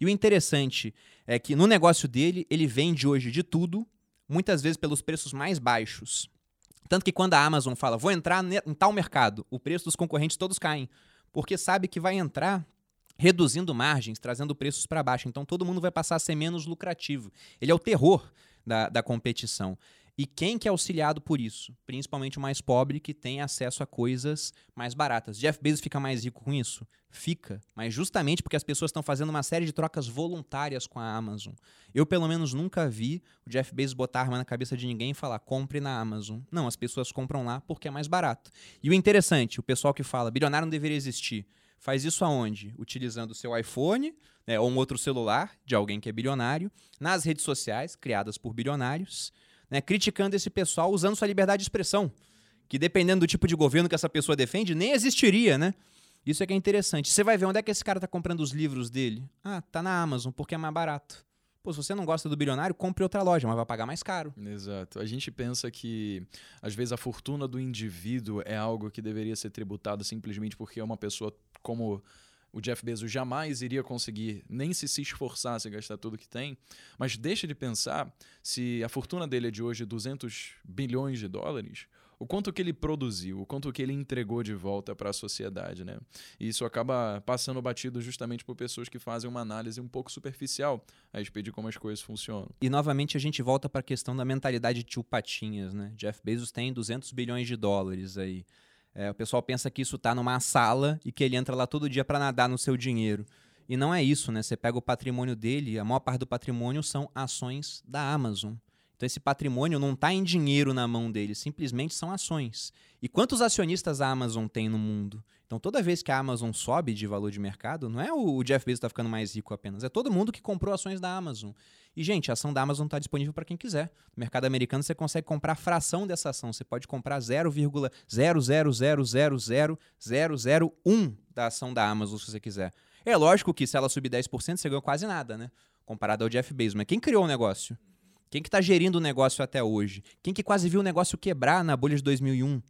Speaker 2: E o interessante é que no negócio dele, ele vende hoje de tudo, muitas vezes pelos preços mais baixos. Tanto que quando a Amazon fala, vou entrar em tal mercado, o preço dos concorrentes todos caem, porque sabe que vai entrar reduzindo margens, trazendo preços para baixo. Então todo mundo vai passar a ser menos lucrativo. Ele é o terror da, da competição. E quem que é auxiliado por isso? Principalmente o mais pobre que tem acesso a coisas mais baratas. Jeff Bezos fica mais rico com isso? Fica, mas justamente porque as pessoas estão fazendo uma série de trocas voluntárias com a Amazon. Eu, pelo menos, nunca vi o Jeff Bezos botar arma na cabeça de ninguém e falar compre na Amazon. Não, as pessoas compram lá porque é mais barato. E o interessante, o pessoal que fala bilionário não deveria existir, faz isso aonde? Utilizando o seu iPhone né, ou um outro celular de alguém que é bilionário, nas redes sociais criadas por bilionários né, criticando esse pessoal usando sua liberdade de expressão, que dependendo do tipo de governo que essa pessoa defende, nem existiria, né? Isso é que é interessante. Você vai ver onde é que esse cara está comprando os livros dele. Ah, tá na Amazon, porque é mais barato. Pô, se você não gosta do bilionário, compre outra loja, mas vai pagar mais caro.
Speaker 1: Exato. A gente pensa que, às vezes, a fortuna do indivíduo é algo que deveria ser tributado simplesmente porque é uma pessoa como o Jeff Bezos jamais iria conseguir nem se se esforçasse a gastar tudo que tem, mas deixa de pensar se a fortuna dele é de hoje 200 bilhões de dólares, o quanto que ele produziu, o quanto que ele entregou de volta para a sociedade, né? E isso acaba passando batido justamente por pessoas que fazem uma análise um pouco superficial a respeito de como as coisas funcionam.
Speaker 2: E novamente a gente volta para a questão da mentalidade tio patinhas, né? Jeff Bezos tem 200 bilhões de dólares aí. É, o pessoal pensa que isso está numa sala e que ele entra lá todo dia para nadar no seu dinheiro. E não é isso, né? Você pega o patrimônio dele, a maior parte do patrimônio são ações da Amazon. Então esse patrimônio não está em dinheiro na mão dele, simplesmente são ações. E quantos acionistas a Amazon tem no mundo? Então toda vez que a Amazon sobe de valor de mercado, não é o Jeff Bezos está ficando mais rico apenas, é todo mundo que comprou ações da Amazon. E, gente, a ação da Amazon está disponível para quem quiser. No mercado americano, você consegue comprar fração dessa ação. Você pode comprar 0,0000001 da ação da Amazon, se você quiser. É lógico que se ela subir 10%, você ganhou quase nada, né? Comparado ao Jeff Bezos. Mas quem criou o negócio? Quem que está gerindo o negócio até hoje? Quem que quase viu o negócio quebrar na bolha de 2001?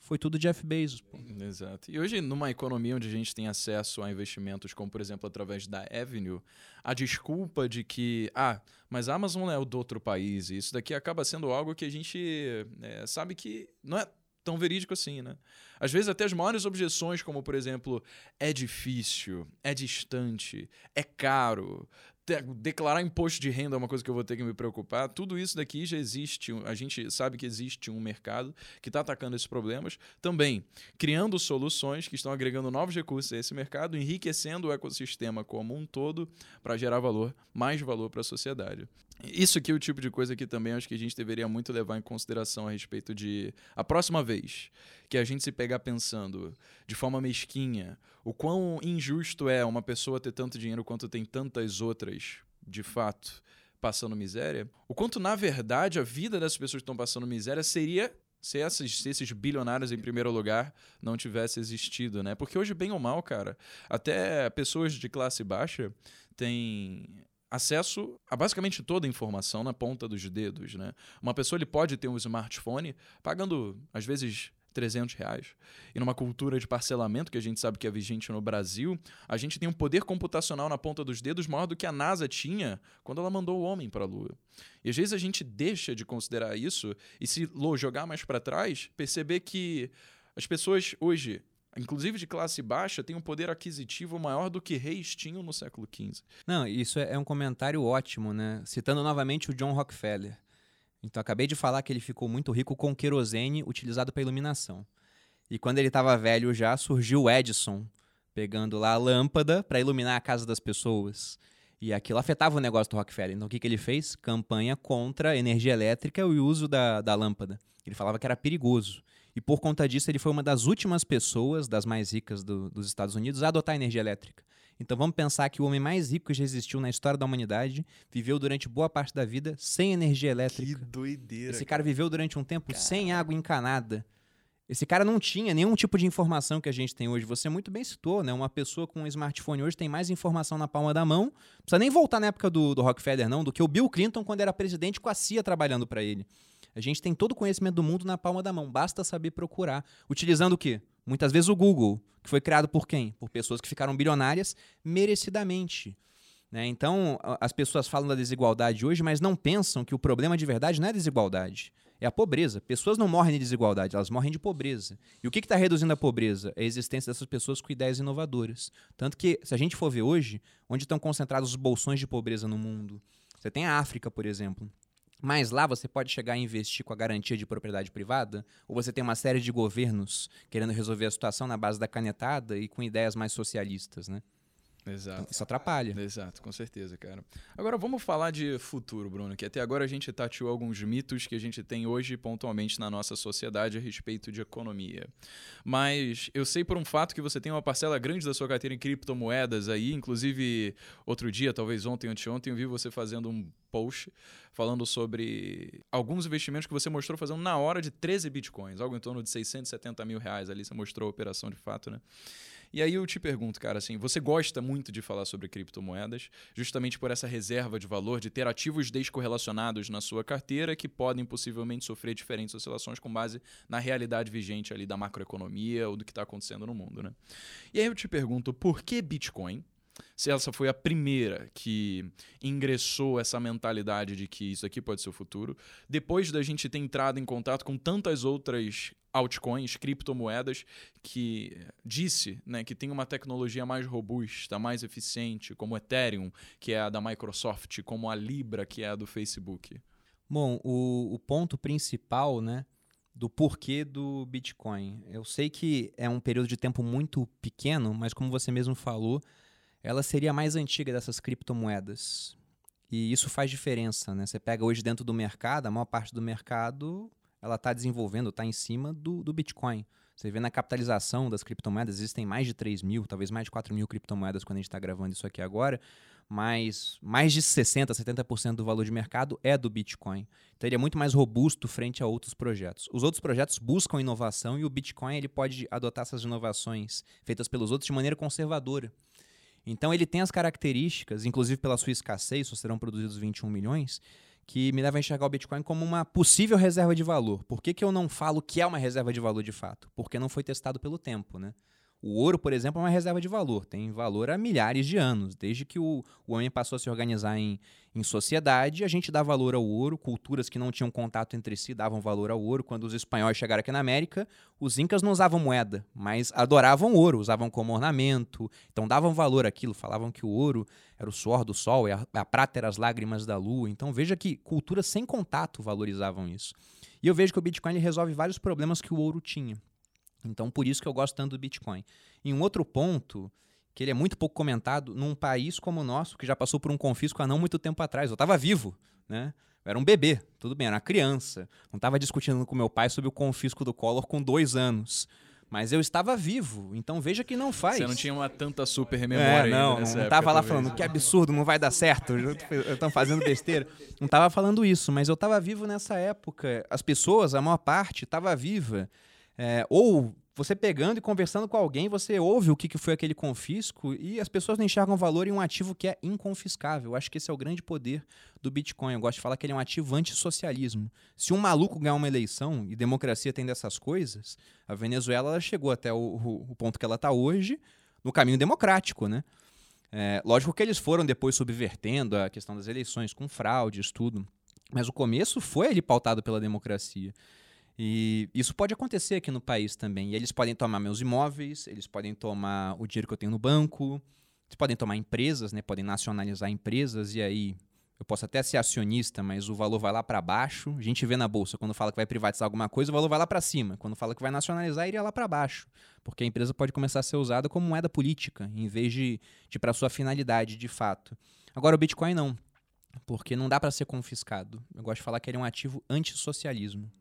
Speaker 2: Foi tudo Jeff Bezos. Pô.
Speaker 1: Exato. E hoje, numa economia onde a gente tem acesso a investimentos, como por exemplo através da Avenue, a desculpa de que, ah, mas a Amazon é o do outro país, e isso daqui acaba sendo algo que a gente é, sabe que não é tão verídico assim, né? Às vezes até as maiores objeções, como por exemplo, é difícil, é distante, é caro, declarar imposto de renda é uma coisa que eu vou ter que me preocupar. Tudo isso daqui já existe. A gente sabe que existe um mercado que está atacando esses problemas. Também criando soluções que estão agregando novos recursos a esse mercado, enriquecendo o ecossistema como um todo para gerar valor, mais valor para a sociedade. Isso aqui é o tipo de coisa que também acho que a gente deveria muito levar em consideração a respeito de a próxima vez que a gente se pegar pensando de forma mesquinha o quão injusto é uma pessoa ter tanto dinheiro quanto tem tantas outras, de fato, passando miséria, o quanto na verdade a vida dessas pessoas que estão passando miséria seria se se esses bilionários em primeiro lugar não tivesse existido, né? Porque hoje, bem ou mal, cara, até pessoas de classe baixa têm acesso a basicamente toda a informação na ponta dos dedos, né? Uma pessoa ele pode ter um smartphone pagando às vezes 300 reais. E numa cultura de parcelamento que a gente sabe que é vigente no Brasil, a gente tem um poder computacional na ponta dos dedos maior do que a NASA tinha quando ela mandou o homem para a Lua. E às vezes a gente deixa de considerar isso e se jogar mais para trás, perceber que as pessoas hoje inclusive de classe baixa, tem um poder aquisitivo maior do que reis tinham no século XV.
Speaker 2: Não, isso é, é um comentário ótimo, né? Citando novamente o John Rockefeller. Então, acabei de falar que ele ficou muito rico com querosene utilizado para iluminação. E quando ele estava velho já, surgiu Edison, pegando lá a lâmpada para iluminar a casa das pessoas. E aquilo afetava o negócio do Rockefeller. Então, o que, que ele fez? Campanha contra a energia elétrica e o uso da, da lâmpada. Ele falava que era perigoso. E por conta disso, ele foi uma das últimas pessoas, das mais ricas do, dos Estados Unidos, a adotar a energia elétrica. Então vamos pensar que o homem mais rico que já existiu na história da humanidade viveu durante boa parte da vida sem energia elétrica.
Speaker 1: Que doideira.
Speaker 2: Esse cara, cara viveu durante um tempo sem água encanada. Esse cara não tinha nenhum tipo de informação que a gente tem hoje. Você muito bem citou, né? Uma pessoa com um smartphone hoje tem mais informação na palma da mão. Não precisa nem voltar na época do, do Rockefeller, não, do que o Bill Clinton quando era presidente com a CIA trabalhando para ele. A gente tem todo o conhecimento do mundo na palma da mão, basta saber procurar. Utilizando o quê? Muitas vezes o Google, que foi criado por quem? Por pessoas que ficaram bilionárias merecidamente. Né? Então, as pessoas falam da desigualdade hoje, mas não pensam que o problema de verdade não é a desigualdade, é a pobreza. Pessoas não morrem de desigualdade, elas morrem de pobreza. E o que está reduzindo a pobreza? É a existência dessas pessoas com ideias inovadoras. Tanto que, se a gente for ver hoje, onde estão concentrados os bolsões de pobreza no mundo? Você tem a África, por exemplo. Mas lá você pode chegar a investir com a garantia de propriedade privada, ou você tem uma série de governos querendo resolver a situação na base da canetada e com ideias mais socialistas, né?
Speaker 1: Exato.
Speaker 2: Isso atrapalha.
Speaker 1: Exato, com certeza, cara. Agora vamos falar de futuro, Bruno, que até agora a gente tateou alguns mitos que a gente tem hoje pontualmente na nossa sociedade a respeito de economia. Mas eu sei por um fato que você tem uma parcela grande da sua carteira em criptomoedas aí, inclusive outro dia, talvez ontem, anteontem, eu vi você fazendo um post falando sobre alguns investimentos que você mostrou fazendo na hora de 13 bitcoins, algo em torno de 670 mil reais ali, você mostrou a operação de fato, né? E aí eu te pergunto, cara, assim, você gosta muito de falar sobre criptomoedas, justamente por essa reserva de valor, de ter ativos descorrelacionados na sua carteira que podem possivelmente sofrer diferentes oscilações com base na realidade vigente ali da macroeconomia ou do que está acontecendo no mundo, né? E aí eu te pergunto, por que Bitcoin? Se essa foi a primeira que ingressou essa mentalidade de que isso aqui pode ser o futuro, depois da gente ter entrado em contato com tantas outras altcoins, criptomoedas, que disse né, que tem uma tecnologia mais robusta, mais eficiente, como Ethereum, que é a da Microsoft, como a Libra, que é a do Facebook?
Speaker 2: Bom, o, o ponto principal, né, do porquê do Bitcoin. Eu sei que é um período de tempo muito pequeno, mas como você mesmo falou, ela seria a mais antiga dessas criptomoedas. E isso faz diferença, né? Você pega hoje dentro do mercado, a maior parte do mercado ela está desenvolvendo, está em cima do, do Bitcoin. Você vê na capitalização das criptomoedas, existem mais de 3 mil, talvez mais de 4 mil criptomoedas quando a gente está gravando isso aqui agora, mas mais de 60%, 70% do valor de mercado é do Bitcoin. Então ele é muito mais robusto frente a outros projetos. Os outros projetos buscam inovação e o Bitcoin ele pode adotar essas inovações feitas pelos outros de maneira conservadora. Então ele tem as características, inclusive pela sua escassez, só serão produzidos 21 milhões, que me leva a enxergar o Bitcoin como uma possível reserva de valor. Por que, que eu não falo que é uma reserva de valor de fato? Porque não foi testado pelo tempo, né? O ouro, por exemplo, é uma reserva de valor. Tem valor há milhares de anos. Desde que o, o homem passou a se organizar em, em sociedade, a gente dá valor ao ouro. Culturas que não tinham contato entre si davam valor ao ouro. Quando os espanhóis chegaram aqui na América, os incas não usavam moeda, mas adoravam ouro, usavam como ornamento. Então davam valor àquilo. Falavam que o ouro era o suor do sol a, a prata era as lágrimas da lua. Então veja que culturas sem contato valorizavam isso. E eu vejo que o Bitcoin resolve vários problemas que o ouro tinha. Então, por isso que eu gosto tanto do Bitcoin. E um outro ponto, que ele é muito pouco comentado, num país como o nosso, que já passou por um confisco há não muito tempo atrás. Eu estava vivo, né? Eu era um bebê, tudo bem, era uma criança. Não estava discutindo com meu pai sobre o confisco do Collor com dois anos. Mas eu estava vivo, então veja que não faz.
Speaker 1: Você não tinha uma tanta super memória
Speaker 2: é, não, não estava lá falando que absurdo, não vai dar certo, estão fazendo besteira. Não estava falando isso, mas eu estava vivo nessa época. As pessoas, a maior parte, estava viva. É, ou você pegando e conversando com alguém, você ouve o que, que foi aquele confisco e as pessoas não enxergam valor em um ativo que é inconfiscável. Eu acho que esse é o grande poder do Bitcoin. Eu gosto de falar que ele é um ativo antissocialismo. Se um maluco ganhar uma eleição, e democracia tem dessas coisas, a Venezuela chegou até o, o, o ponto que ela está hoje no caminho democrático, né? É, lógico que eles foram depois subvertendo a questão das eleições com fraudes, tudo. Mas o começo foi ali pautado pela democracia. E isso pode acontecer aqui no país também. E eles podem tomar meus imóveis, eles podem tomar o dinheiro que eu tenho no banco, eles podem tomar empresas, né? Podem nacionalizar empresas e aí eu posso até ser acionista, mas o valor vai lá para baixo. A gente vê na bolsa quando fala que vai privatizar alguma coisa, o valor vai lá para cima. Quando fala que vai nacionalizar, iria lá para baixo, porque a empresa pode começar a ser usada como moeda política, em vez de, de para sua finalidade, de fato. Agora o Bitcoin não, porque não dá para ser confiscado. Eu gosto de falar que ele é um ativo antissocialismo.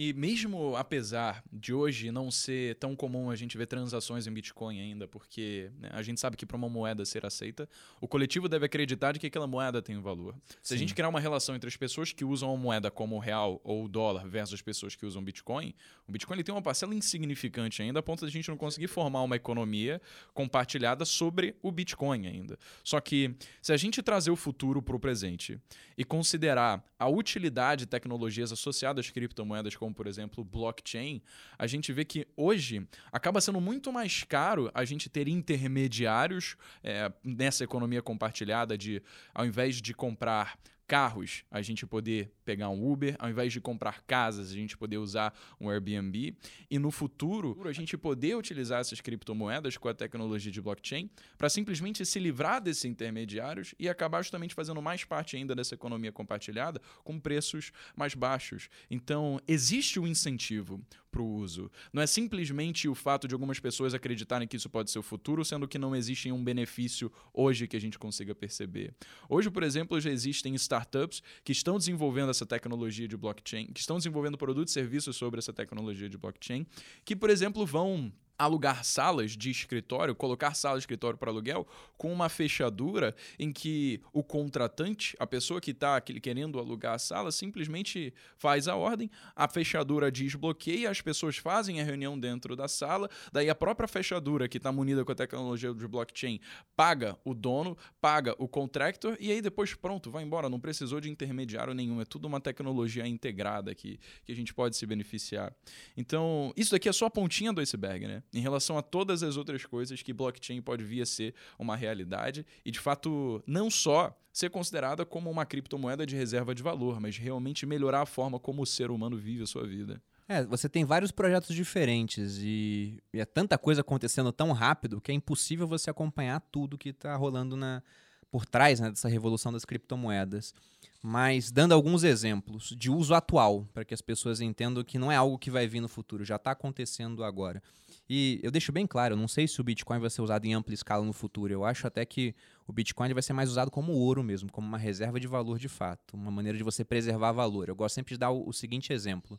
Speaker 1: E mesmo apesar de hoje não ser tão comum a gente ver transações em Bitcoin ainda, porque né, a gente sabe que para uma moeda ser aceita, o coletivo deve acreditar de que aquela moeda tem um valor. Se Sim. a gente criar uma relação entre as pessoas que usam a moeda como o real ou o dólar versus as pessoas que usam Bitcoin, o Bitcoin ele tem uma parcela insignificante ainda, a ponto de a gente não conseguir formar uma economia compartilhada sobre o Bitcoin ainda. Só que se a gente trazer o futuro para o presente e considerar a utilidade de tecnologias associadas às criptomoedas como por exemplo blockchain, a gente vê que hoje acaba sendo muito mais caro a gente ter intermediários é, nessa economia compartilhada de, ao invés de comprar carros, a gente poder pegar um Uber, ao invés de comprar casas, a gente poder usar um Airbnb. E no futuro, a gente poder utilizar essas criptomoedas com a tecnologia de blockchain para simplesmente se livrar desses intermediários e acabar justamente fazendo mais parte ainda dessa economia compartilhada com preços mais baixos. Então, existe um incentivo para o uso. Não é simplesmente o fato de algumas pessoas acreditarem que isso pode ser o futuro, sendo que não existe um benefício hoje que a gente consiga perceber. Hoje, por exemplo, já existem startups que estão desenvolvendo essa tecnologia de blockchain, que estão desenvolvendo produtos e serviços sobre essa tecnologia de blockchain, que, por exemplo, vão alugar salas de escritório, colocar salas de escritório para aluguel com uma fechadura em que o contratante, a pessoa que está querendo alugar a sala, simplesmente faz a ordem, a fechadura desbloqueia, as pessoas fazem a reunião dentro da sala, daí a própria fechadura que está munida com a tecnologia de blockchain paga o dono, paga o contractor e aí depois pronto, vai embora, não precisou de intermediário nenhum, é tudo uma tecnologia integrada que, que a gente pode se beneficiar. Então, isso daqui é só a pontinha do iceberg, né? Em relação a todas as outras coisas que blockchain pode vir a ser uma realidade e, de fato, não só ser considerada como uma criptomoeda de reserva de valor, mas realmente melhorar a forma como o ser humano vive a sua vida.
Speaker 2: É, você tem vários projetos diferentes e, e é tanta coisa acontecendo tão rápido que é impossível você acompanhar tudo que está rolando na, por trás né, dessa revolução das criptomoedas. Mas dando alguns exemplos de uso atual, para que as pessoas entendam que não é algo que vai vir no futuro, já está acontecendo agora. E eu deixo bem claro, eu não sei se o Bitcoin vai ser usado em ampla escala no futuro. Eu acho até que o Bitcoin vai ser mais usado como ouro mesmo, como uma reserva de valor de fato, uma maneira de você preservar valor. Eu gosto sempre de dar o, seguinte exemplo.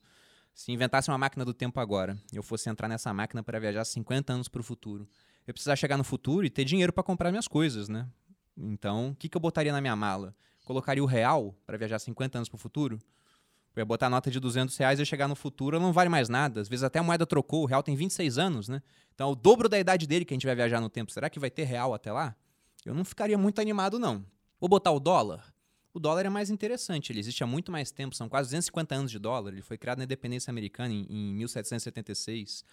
Speaker 2: Se inventasse uma máquina do tempo agora, e eu fosse entrar nessa máquina para viajar 50 anos para o futuro, eu precisaria chegar no futuro e ter dinheiro para comprar minhas coisas, né? Então, o que, que eu botaria na minha mala? Colocaria o real para viajar 50 anos para o futuro? Eu ia botar a nota de 200 reais e chegar no futuro, ela não vale mais nada. Às vezes até a moeda trocou, o real tem 26 anos, né? Então é o dobro da idade dele que a gente vai viajar no tempo. Será que vai ter real até lá? Eu não ficaria muito animado, não. Vou botar o dólar. o dólar é mais interessante. Ele existe há muito mais tempo, são quase 250 anos de dólar. Ele foi criado na independência americana em, em 1776.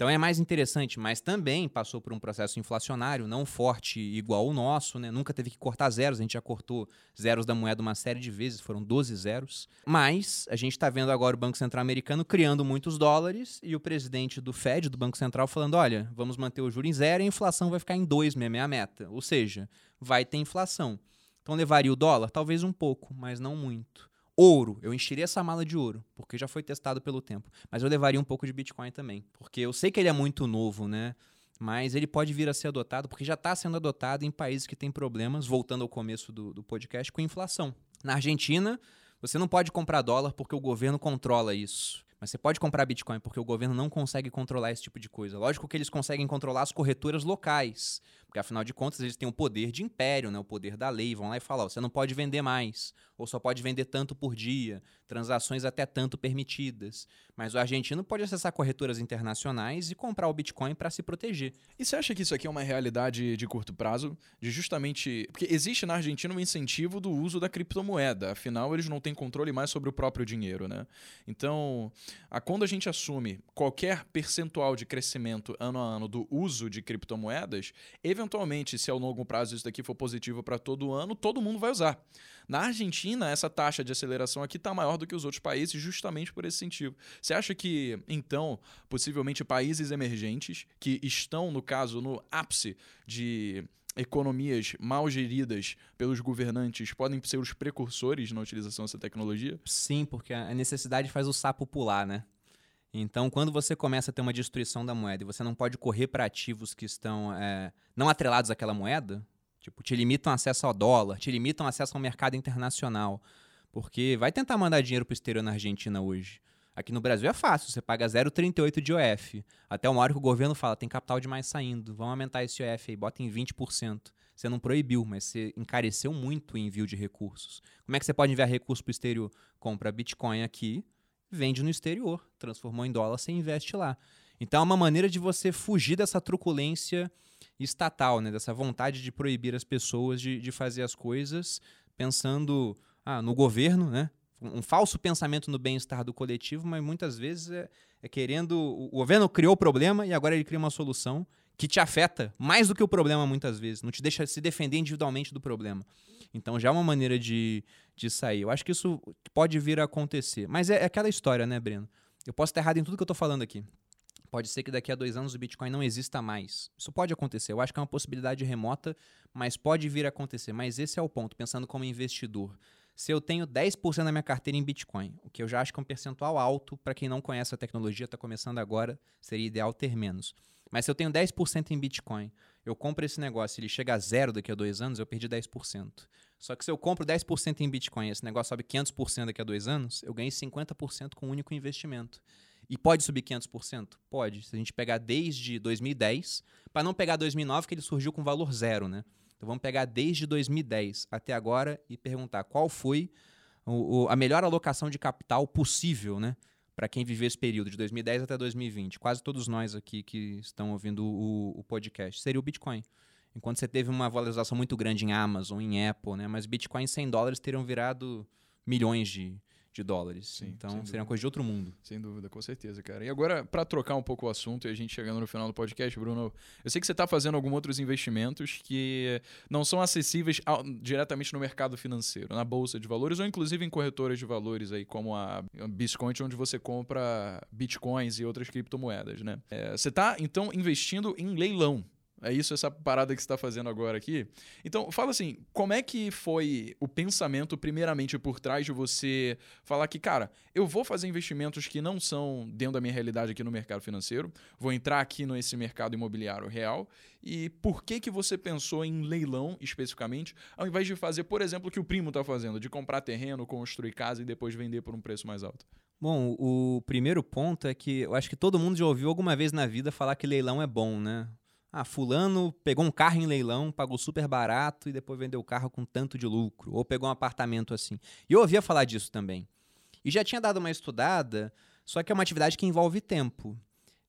Speaker 2: Então é mais interessante, mas também passou por um processo inflacionário não forte igual o nosso, né? Nunca teve que cortar zeros, a gente já cortou zeros da moeda uma série de vezes, foram 12 zeros. Mas a gente está vendo agora o Banco Central americano criando muitos dólares e o presidente do Fed, do Banco Central, falando: olha, vamos manter o juro em zero e a inflação vai ficar em 2 mesmo, é a meta. Ou seja, vai ter inflação. Então levaria o dólar? Talvez um pouco, mas não muito. Ouro, eu encheria essa mala de ouro, porque já foi testado pelo tempo. Mas eu levaria um pouco de Bitcoin também, porque eu sei que ele é muito novo, né? Mas ele pode vir a ser adotado, porque já está sendo adotado em países que têm problemas, voltando ao começo do, do podcast, com inflação. Na Argentina, você não pode comprar dólar porque o governo controla isso. Mas você pode comprar Bitcoin porque o governo não consegue controlar esse tipo de coisa. Lógico que eles conseguem controlar as corretoras locais, porque afinal de contas eles têm o poder de império, né? o poder da lei. Vão lá e falam: você não pode vender mais, ou só pode vender tanto por dia, transações até tanto permitidas. Mas o argentino pode acessar corretoras internacionais e comprar o Bitcoin para se proteger.
Speaker 1: E você acha que isso aqui é uma realidade de curto prazo? De justamente. Porque existe na Argentina um incentivo do uso da criptomoeda, afinal eles não têm controle mais sobre o próprio dinheiro, né? Então, a, quando a gente assume qualquer percentual de crescimento ano a ano do uso de criptomoedas, se ao longo prazo isso daqui for positivo para todo ano, todo mundo vai usar. Na Argentina, essa taxa de aceleração aqui está maior do que os outros países, justamente por esse sentido. Você acha que, então, possivelmente países emergentes, que estão, no caso, no ápice de economias mal geridas pelos governantes podem ser os precursores na utilização dessa tecnologia?
Speaker 2: Sim, porque a necessidade faz o sapo pular, né? Então, quando você começa a ter uma destruição da moeda e você não pode correr para ativos que estão é, não atrelados àquela moeda, Tipo, te limitam acesso ao dólar, te limitam acesso ao mercado internacional. Porque vai tentar mandar dinheiro pro exterior na Argentina hoje. Aqui no Brasil é fácil, você paga 0,38 de OF. Até uma hora que o governo fala, tem capital demais saindo, vamos aumentar esse OF aí, bota em 20%. Você não proibiu, mas você encareceu muito o envio de recursos. Como é que você pode enviar recurso para o exterior? Compra Bitcoin aqui, vende no exterior, transformou em dólar, você investe lá. Então é uma maneira de você fugir dessa truculência estatal, né? dessa vontade de proibir as pessoas de, de fazer as coisas pensando ah, no governo, né? um falso pensamento no bem-estar do coletivo, mas muitas vezes é, é, querendo. O governo criou o problema e agora ele cria uma solução que te afeta mais do que o problema, muitas vezes. Não te deixa se defender individualmente do problema. Então já é uma maneira de, de sair. Eu acho que isso pode vir a acontecer. Mas é, é aquela história, né, Breno? Eu posso estar errado em tudo que eu estou falando aqui. Pode ser que daqui a dois anos o Bitcoin não exista mais. Isso pode acontecer. Eu acho que é uma possibilidade remota, mas pode vir a acontecer. Mas esse é o ponto, pensando como investidor. Se eu tenho 10% da minha carteira em Bitcoin, o que eu já acho que é um percentual alto, para quem não conhece a tecnologia, está começando agora, seria ideal ter menos. Mas se eu tenho 10% em Bitcoin, eu compro esse negócio, ele chega a zero daqui a dois anos, eu perdi 10%. Só que se eu compro 10% em Bitcoin esse negócio sobe 500% daqui a dois anos, eu ganhei 50% com um único investimento. E pode subir 500%? Pode. Se a gente pegar desde 2010, para não pegar 2009, que ele surgiu com valor zero, né? Então vamos pegar desde 2010 até agora e perguntar qual foi o, o, a melhor alocação de capital possível, né? Para quem viveu esse período de 2010 até 2020. Quase todos nós aqui que estão ouvindo o, o podcast. Seria o Bitcoin. Enquanto você teve uma valorização muito grande em Amazon, em Apple, né? Mas Bitcoin 100 dólares teriam virado milhões de, de dólares. Sim, então seria uma coisa de outro mundo.
Speaker 1: Sem dúvida, com certeza, cara. E agora, para trocar um pouco o assunto e a gente chegando no final do podcast, Bruno, eu sei que você está fazendo alguns outros investimentos que não são acessíveis ao, diretamente no mercado financeiro, na bolsa de valores ou inclusive em corretoras de valores aí, como a Biscoint, onde você compra bitcoins e outras criptomoedas, né? É, você está, então, investindo em leilão. É isso, essa parada que você está fazendo agora aqui. Então, fala assim, como é que foi o pensamento, primeiramente, por trás de você falar que, cara, eu vou fazer investimentos que não são dentro da minha realidade aqui no mercado financeiro, vou entrar aqui nesse mercado imobiliário real, e por que que você pensou em leilão, especificamente, ao invés de fazer, por exemplo, o que o primo está fazendo, de comprar terreno, construir casa e depois vender por um preço mais alto?
Speaker 2: Bom, o primeiro ponto é que eu acho que todo mundo já ouviu alguma vez na vida falar que leilão é bom, né? Ah, fulano pegou um carro em leilão, pagou super barato e depois vendeu o carro com tanto de lucro. Ou pegou um apartamento assim. E eu ouvia falar disso também. E já tinha dado uma estudada, só que é uma atividade que envolve tempo.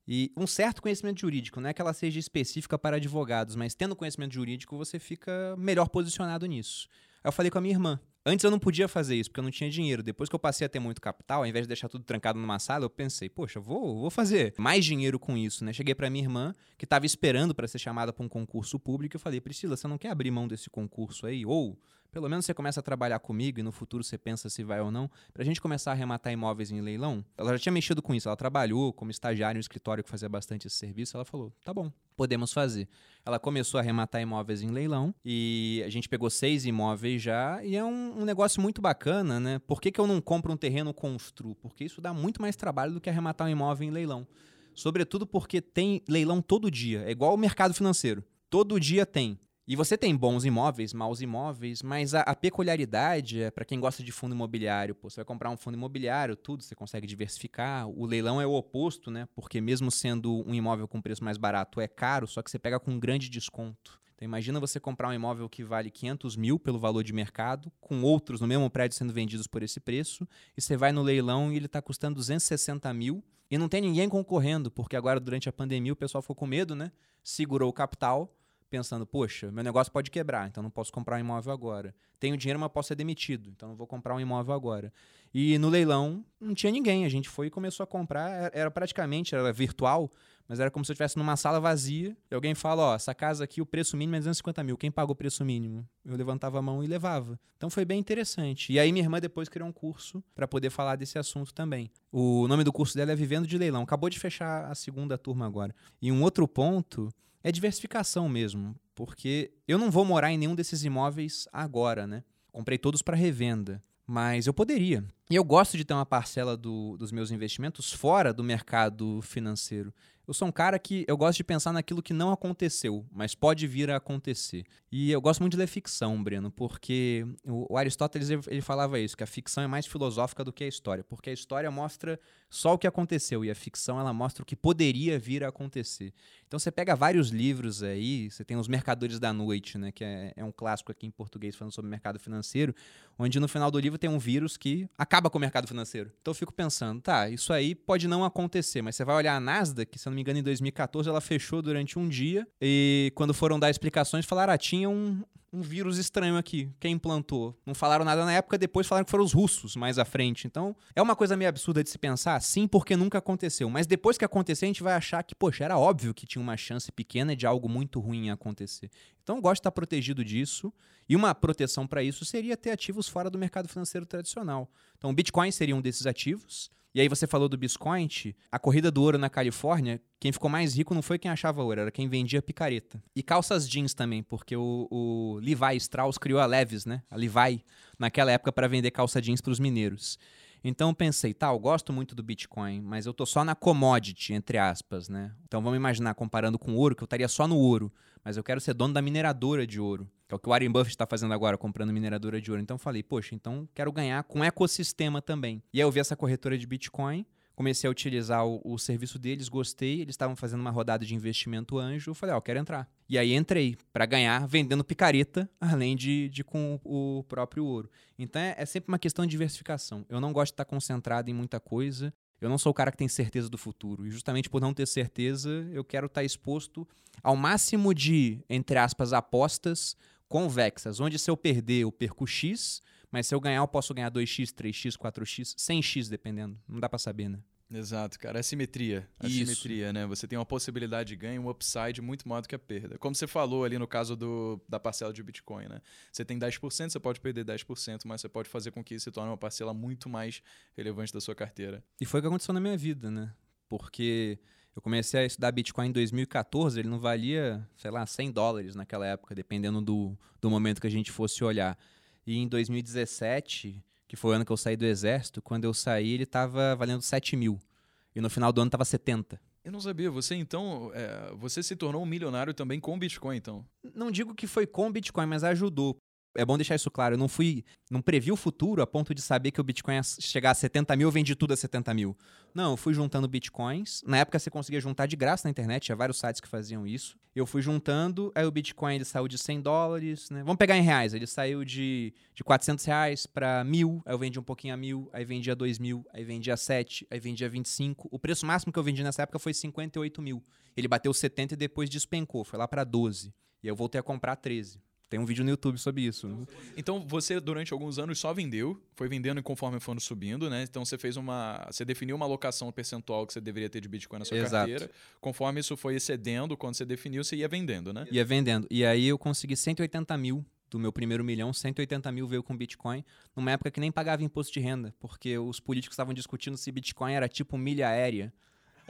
Speaker 2: E um certo conhecimento jurídico, não é que ela seja específica para advogados, mas tendo conhecimento jurídico você fica melhor posicionado nisso. Aí eu falei com a minha irmã. Antes eu não podia fazer isso, porque eu não tinha dinheiro. Depois que eu passei a ter muito capital, ao invés de deixar tudo trancado numa sala, eu pensei, poxa, vou, vou fazer mais dinheiro com isso, né? Cheguei para minha irmã, que estava esperando para ser chamada para um concurso público, e eu falei, Priscila, você não quer abrir mão desse concurso aí? Ou pelo menos você começa a trabalhar comigo e no futuro você pensa se vai ou não, pra gente começar a arrematar imóveis em leilão. Ela já tinha mexido com isso, ela trabalhou como estagiária em um escritório que fazia bastante esse serviço, ela falou: "Tá bom, podemos fazer". Ela começou a arrematar imóveis em leilão e a gente pegou seis imóveis já e é um, um negócio muito bacana, né? Por que, que eu não compro um terreno construo? Porque isso dá muito mais trabalho do que arrematar um imóvel em leilão. Sobretudo porque tem leilão todo dia, é igual o mercado financeiro. Todo dia tem. E você tem bons imóveis, maus imóveis, mas a, a peculiaridade é para quem gosta de fundo imobiliário. Pô, você vai comprar um fundo imobiliário, tudo, você consegue diversificar. O leilão é o oposto, né? Porque mesmo sendo um imóvel com preço mais barato, é caro, só que você pega com um grande desconto. Então imagina você comprar um imóvel que vale 500 mil pelo valor de mercado, com outros no mesmo prédio sendo vendidos por esse preço, e você vai no leilão e ele está custando 260 mil, e não tem ninguém concorrendo, porque agora durante a pandemia o pessoal ficou com medo, né? Segurou o capital pensando, poxa, meu negócio pode quebrar, então não posso comprar um imóvel agora. Tenho dinheiro, mas posso ser demitido, então não vou comprar um imóvel agora. E no leilão não tinha ninguém, a gente foi e começou a comprar, era praticamente, era virtual, mas era como se eu estivesse numa sala vazia e alguém fala, ó, essa casa aqui o preço mínimo é 250 mil, quem paga o preço mínimo? Eu levantava a mão e levava. Então foi bem interessante. E aí minha irmã depois criou um curso para poder falar desse assunto também. O nome do curso dela é Vivendo de Leilão, acabou de fechar a segunda turma agora. E um outro ponto é diversificação mesmo, porque eu não vou morar em nenhum desses imóveis agora, né? Comprei todos para revenda, mas eu poderia. E eu gosto de ter uma parcela do, dos meus investimentos fora do mercado financeiro. Eu sou um cara que eu gosto de pensar naquilo que não aconteceu, mas pode vir a acontecer. E eu gosto muito de ler ficção, Breno, porque o, Aristóteles ele falava isso, que a ficção é mais filosófica do que a história, porque a história mostra só o que aconteceu e a ficção ela mostra o que poderia vir a acontecer. Então você pega vários livros aí, você tem os Mercadores da Noite, né, que é, é um clássico aqui em português falando sobre mercado financeiro, onde no final do livro tem um vírus que acaba com o mercado financeiro. Então eu fico pensando, tá, isso aí pode não acontecer, mas você vai olhar a Nasdaq, se não me engano, em 2014 ela fechou durante um dia e quando foram dar explicações falaram, ah, tinha um, um vírus estranho aqui. Quem implantou? Não falaram nada na época, depois falaram que foram os russos mais à frente. Então, é uma coisa meio absurda de se pensar, sim, porque nunca aconteceu. Mas depois que acontecer, a gente vai achar que, poxa, era óbvio que tinha uma chance pequena de algo muito ruim acontecer. Então, gosto de estar protegido disso. E uma proteção para isso seria ter ativos fora do mercado financeiro tradicional. Então, o Bitcoin seria um desses ativos. E aí você falou do Bitcoin, a corrida do ouro na Califórnia, quem ficou mais rico não foi quem achava ouro, era quem vendia picareta. E calças jeans também, porque o, o Levi Strauss criou a Levis, né? A Levi, naquela época para vender calça jeans para os mineiros. Então pensei, tá, eu gosto muito do Bitcoin, mas eu tô só na commodity, entre aspas, né? Então vamos imaginar, comparando com ouro, que eu estaria só no ouro, mas eu quero ser dono da mineradora de ouro, que é o que o Warren Buffett está fazendo agora, comprando mineradora de ouro. Então falei, poxa, então quero ganhar com ecossistema também. E aí eu vi essa corretora de Bitcoin, comecei a utilizar o, o serviço deles, gostei, eles estavam fazendo uma rodada de investimento anjo, eu falei, ó, quero entrar. E aí entrei para ganhar vendendo picareta, além de, de com o próprio ouro. Então é, é sempre uma questão de diversificação. Eu não gosto de estar concentrado em muita coisa. Eu não sou o cara que tem certeza do futuro. E justamente por não ter certeza, eu quero estar exposto ao máximo de, entre aspas, apostas convexas, onde se eu perder, eu perco X, mas se eu ganhar, eu posso ganhar 2x, 3x, 4x, 100x, dependendo. Não dá para saber, né?
Speaker 1: Exato, cara. É simetria. A Isso. simetria, né? Você tem uma possibilidade de ganho, um upside muito maior do que a perda. Como você falou ali no caso do, da parcela de Bitcoin, né? Você tem 10%, você pode perder 10%, mas você pode fazer com que isso se torne uma parcela muito mais relevante da sua carteira.
Speaker 2: E foi o que aconteceu na minha vida, né? Porque eu comecei a estudar Bitcoin em 2014, ele não valia, sei lá, 100 dólares naquela época, dependendo do, do momento que a gente fosse olhar. E em 2017 que foi o ano que eu saí do exército, quando eu saí ele estava valendo 7 mil. E no final do ano estava 70.
Speaker 1: Eu não sabia. Você então, é, você se tornou um milionário também com Bitcoin, então?
Speaker 2: Não digo que foi com Bitcoin, mas ajudou é bom deixar isso claro. Eu não fui. Não previ o futuro a ponto de saber que o Bitcoin ia chegar a 70 mil, eu vendi tudo a 70 mil. Não, eu fui juntando Bitcoins. Na época você conseguia juntar de graça na internet, tinha vários sites que faziam isso. Eu fui juntando, aí o Bitcoin ele saiu de 100 dólares, né? Vamos pegar em reais. Ele saiu de, de 400 reais para mil, aí eu vendi um pouquinho a mil, aí vendi a 2 mil, aí vendi a 7, aí vendi a 25. O preço máximo que eu vendi nessa época foi 58 mil. Ele bateu 70 e depois despencou, foi lá para 12. E eu voltei a comprar 13. Tem um vídeo no YouTube sobre isso.
Speaker 1: Então você durante alguns anos só vendeu, foi vendendo conforme foram subindo, né? Então você fez uma, você definiu uma alocação percentual que você deveria ter de Bitcoin na sua
Speaker 2: Exato.
Speaker 1: carteira. Conforme isso foi excedendo, quando você definiu, você ia vendendo, né?
Speaker 2: Ia vendendo. E aí eu consegui 180 mil do meu primeiro milhão, 180 mil veio com Bitcoin, numa época que nem pagava imposto de renda, porque os políticos estavam discutindo se Bitcoin era tipo milha aérea.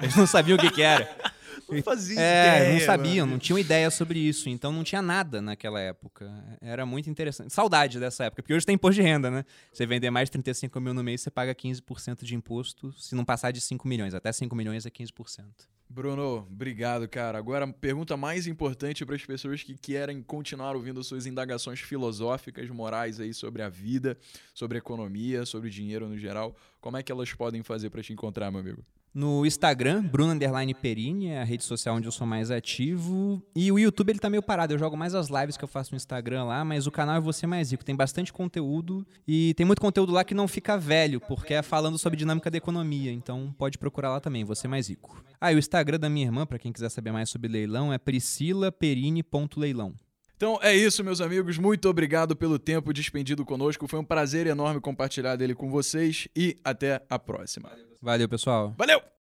Speaker 2: Eles não sabiam o que, que era.
Speaker 1: Não fazia
Speaker 2: É,
Speaker 1: ideia,
Speaker 2: não sabiam,
Speaker 1: mano.
Speaker 2: não tinham ideia sobre isso. Então não tinha nada naquela época. Era muito interessante. Saudade dessa época, porque hoje tem imposto de renda, né? Você vender mais de 35 mil no mês, você paga 15% de imposto, se não passar de 5 milhões. Até 5 milhões é 15%.
Speaker 1: Bruno, obrigado, cara. Agora, a pergunta mais importante para as pessoas que querem continuar ouvindo suas indagações filosóficas, morais aí sobre a vida, sobre a economia, sobre o dinheiro no geral. Como é que elas podem fazer para te encontrar, meu amigo?
Speaker 2: No Instagram, Bruno Underline Perini, é a rede social onde eu sou mais ativo. E o YouTube ele tá meio parado. Eu jogo mais as lives que eu faço no Instagram lá, mas o canal é Você Mais Rico. Tem bastante conteúdo e tem muito conteúdo lá que não fica velho, porque é falando sobre dinâmica da economia. Então pode procurar lá também, Você Mais Rico. Ah, e o Instagram da minha irmã, para quem quiser saber mais sobre leilão, é priscilaperini.leilão.
Speaker 1: Então é isso, meus amigos. Muito obrigado pelo tempo despendido conosco. Foi um prazer enorme compartilhar dele com vocês e até a próxima.
Speaker 2: Valeu, pessoal.
Speaker 1: Valeu!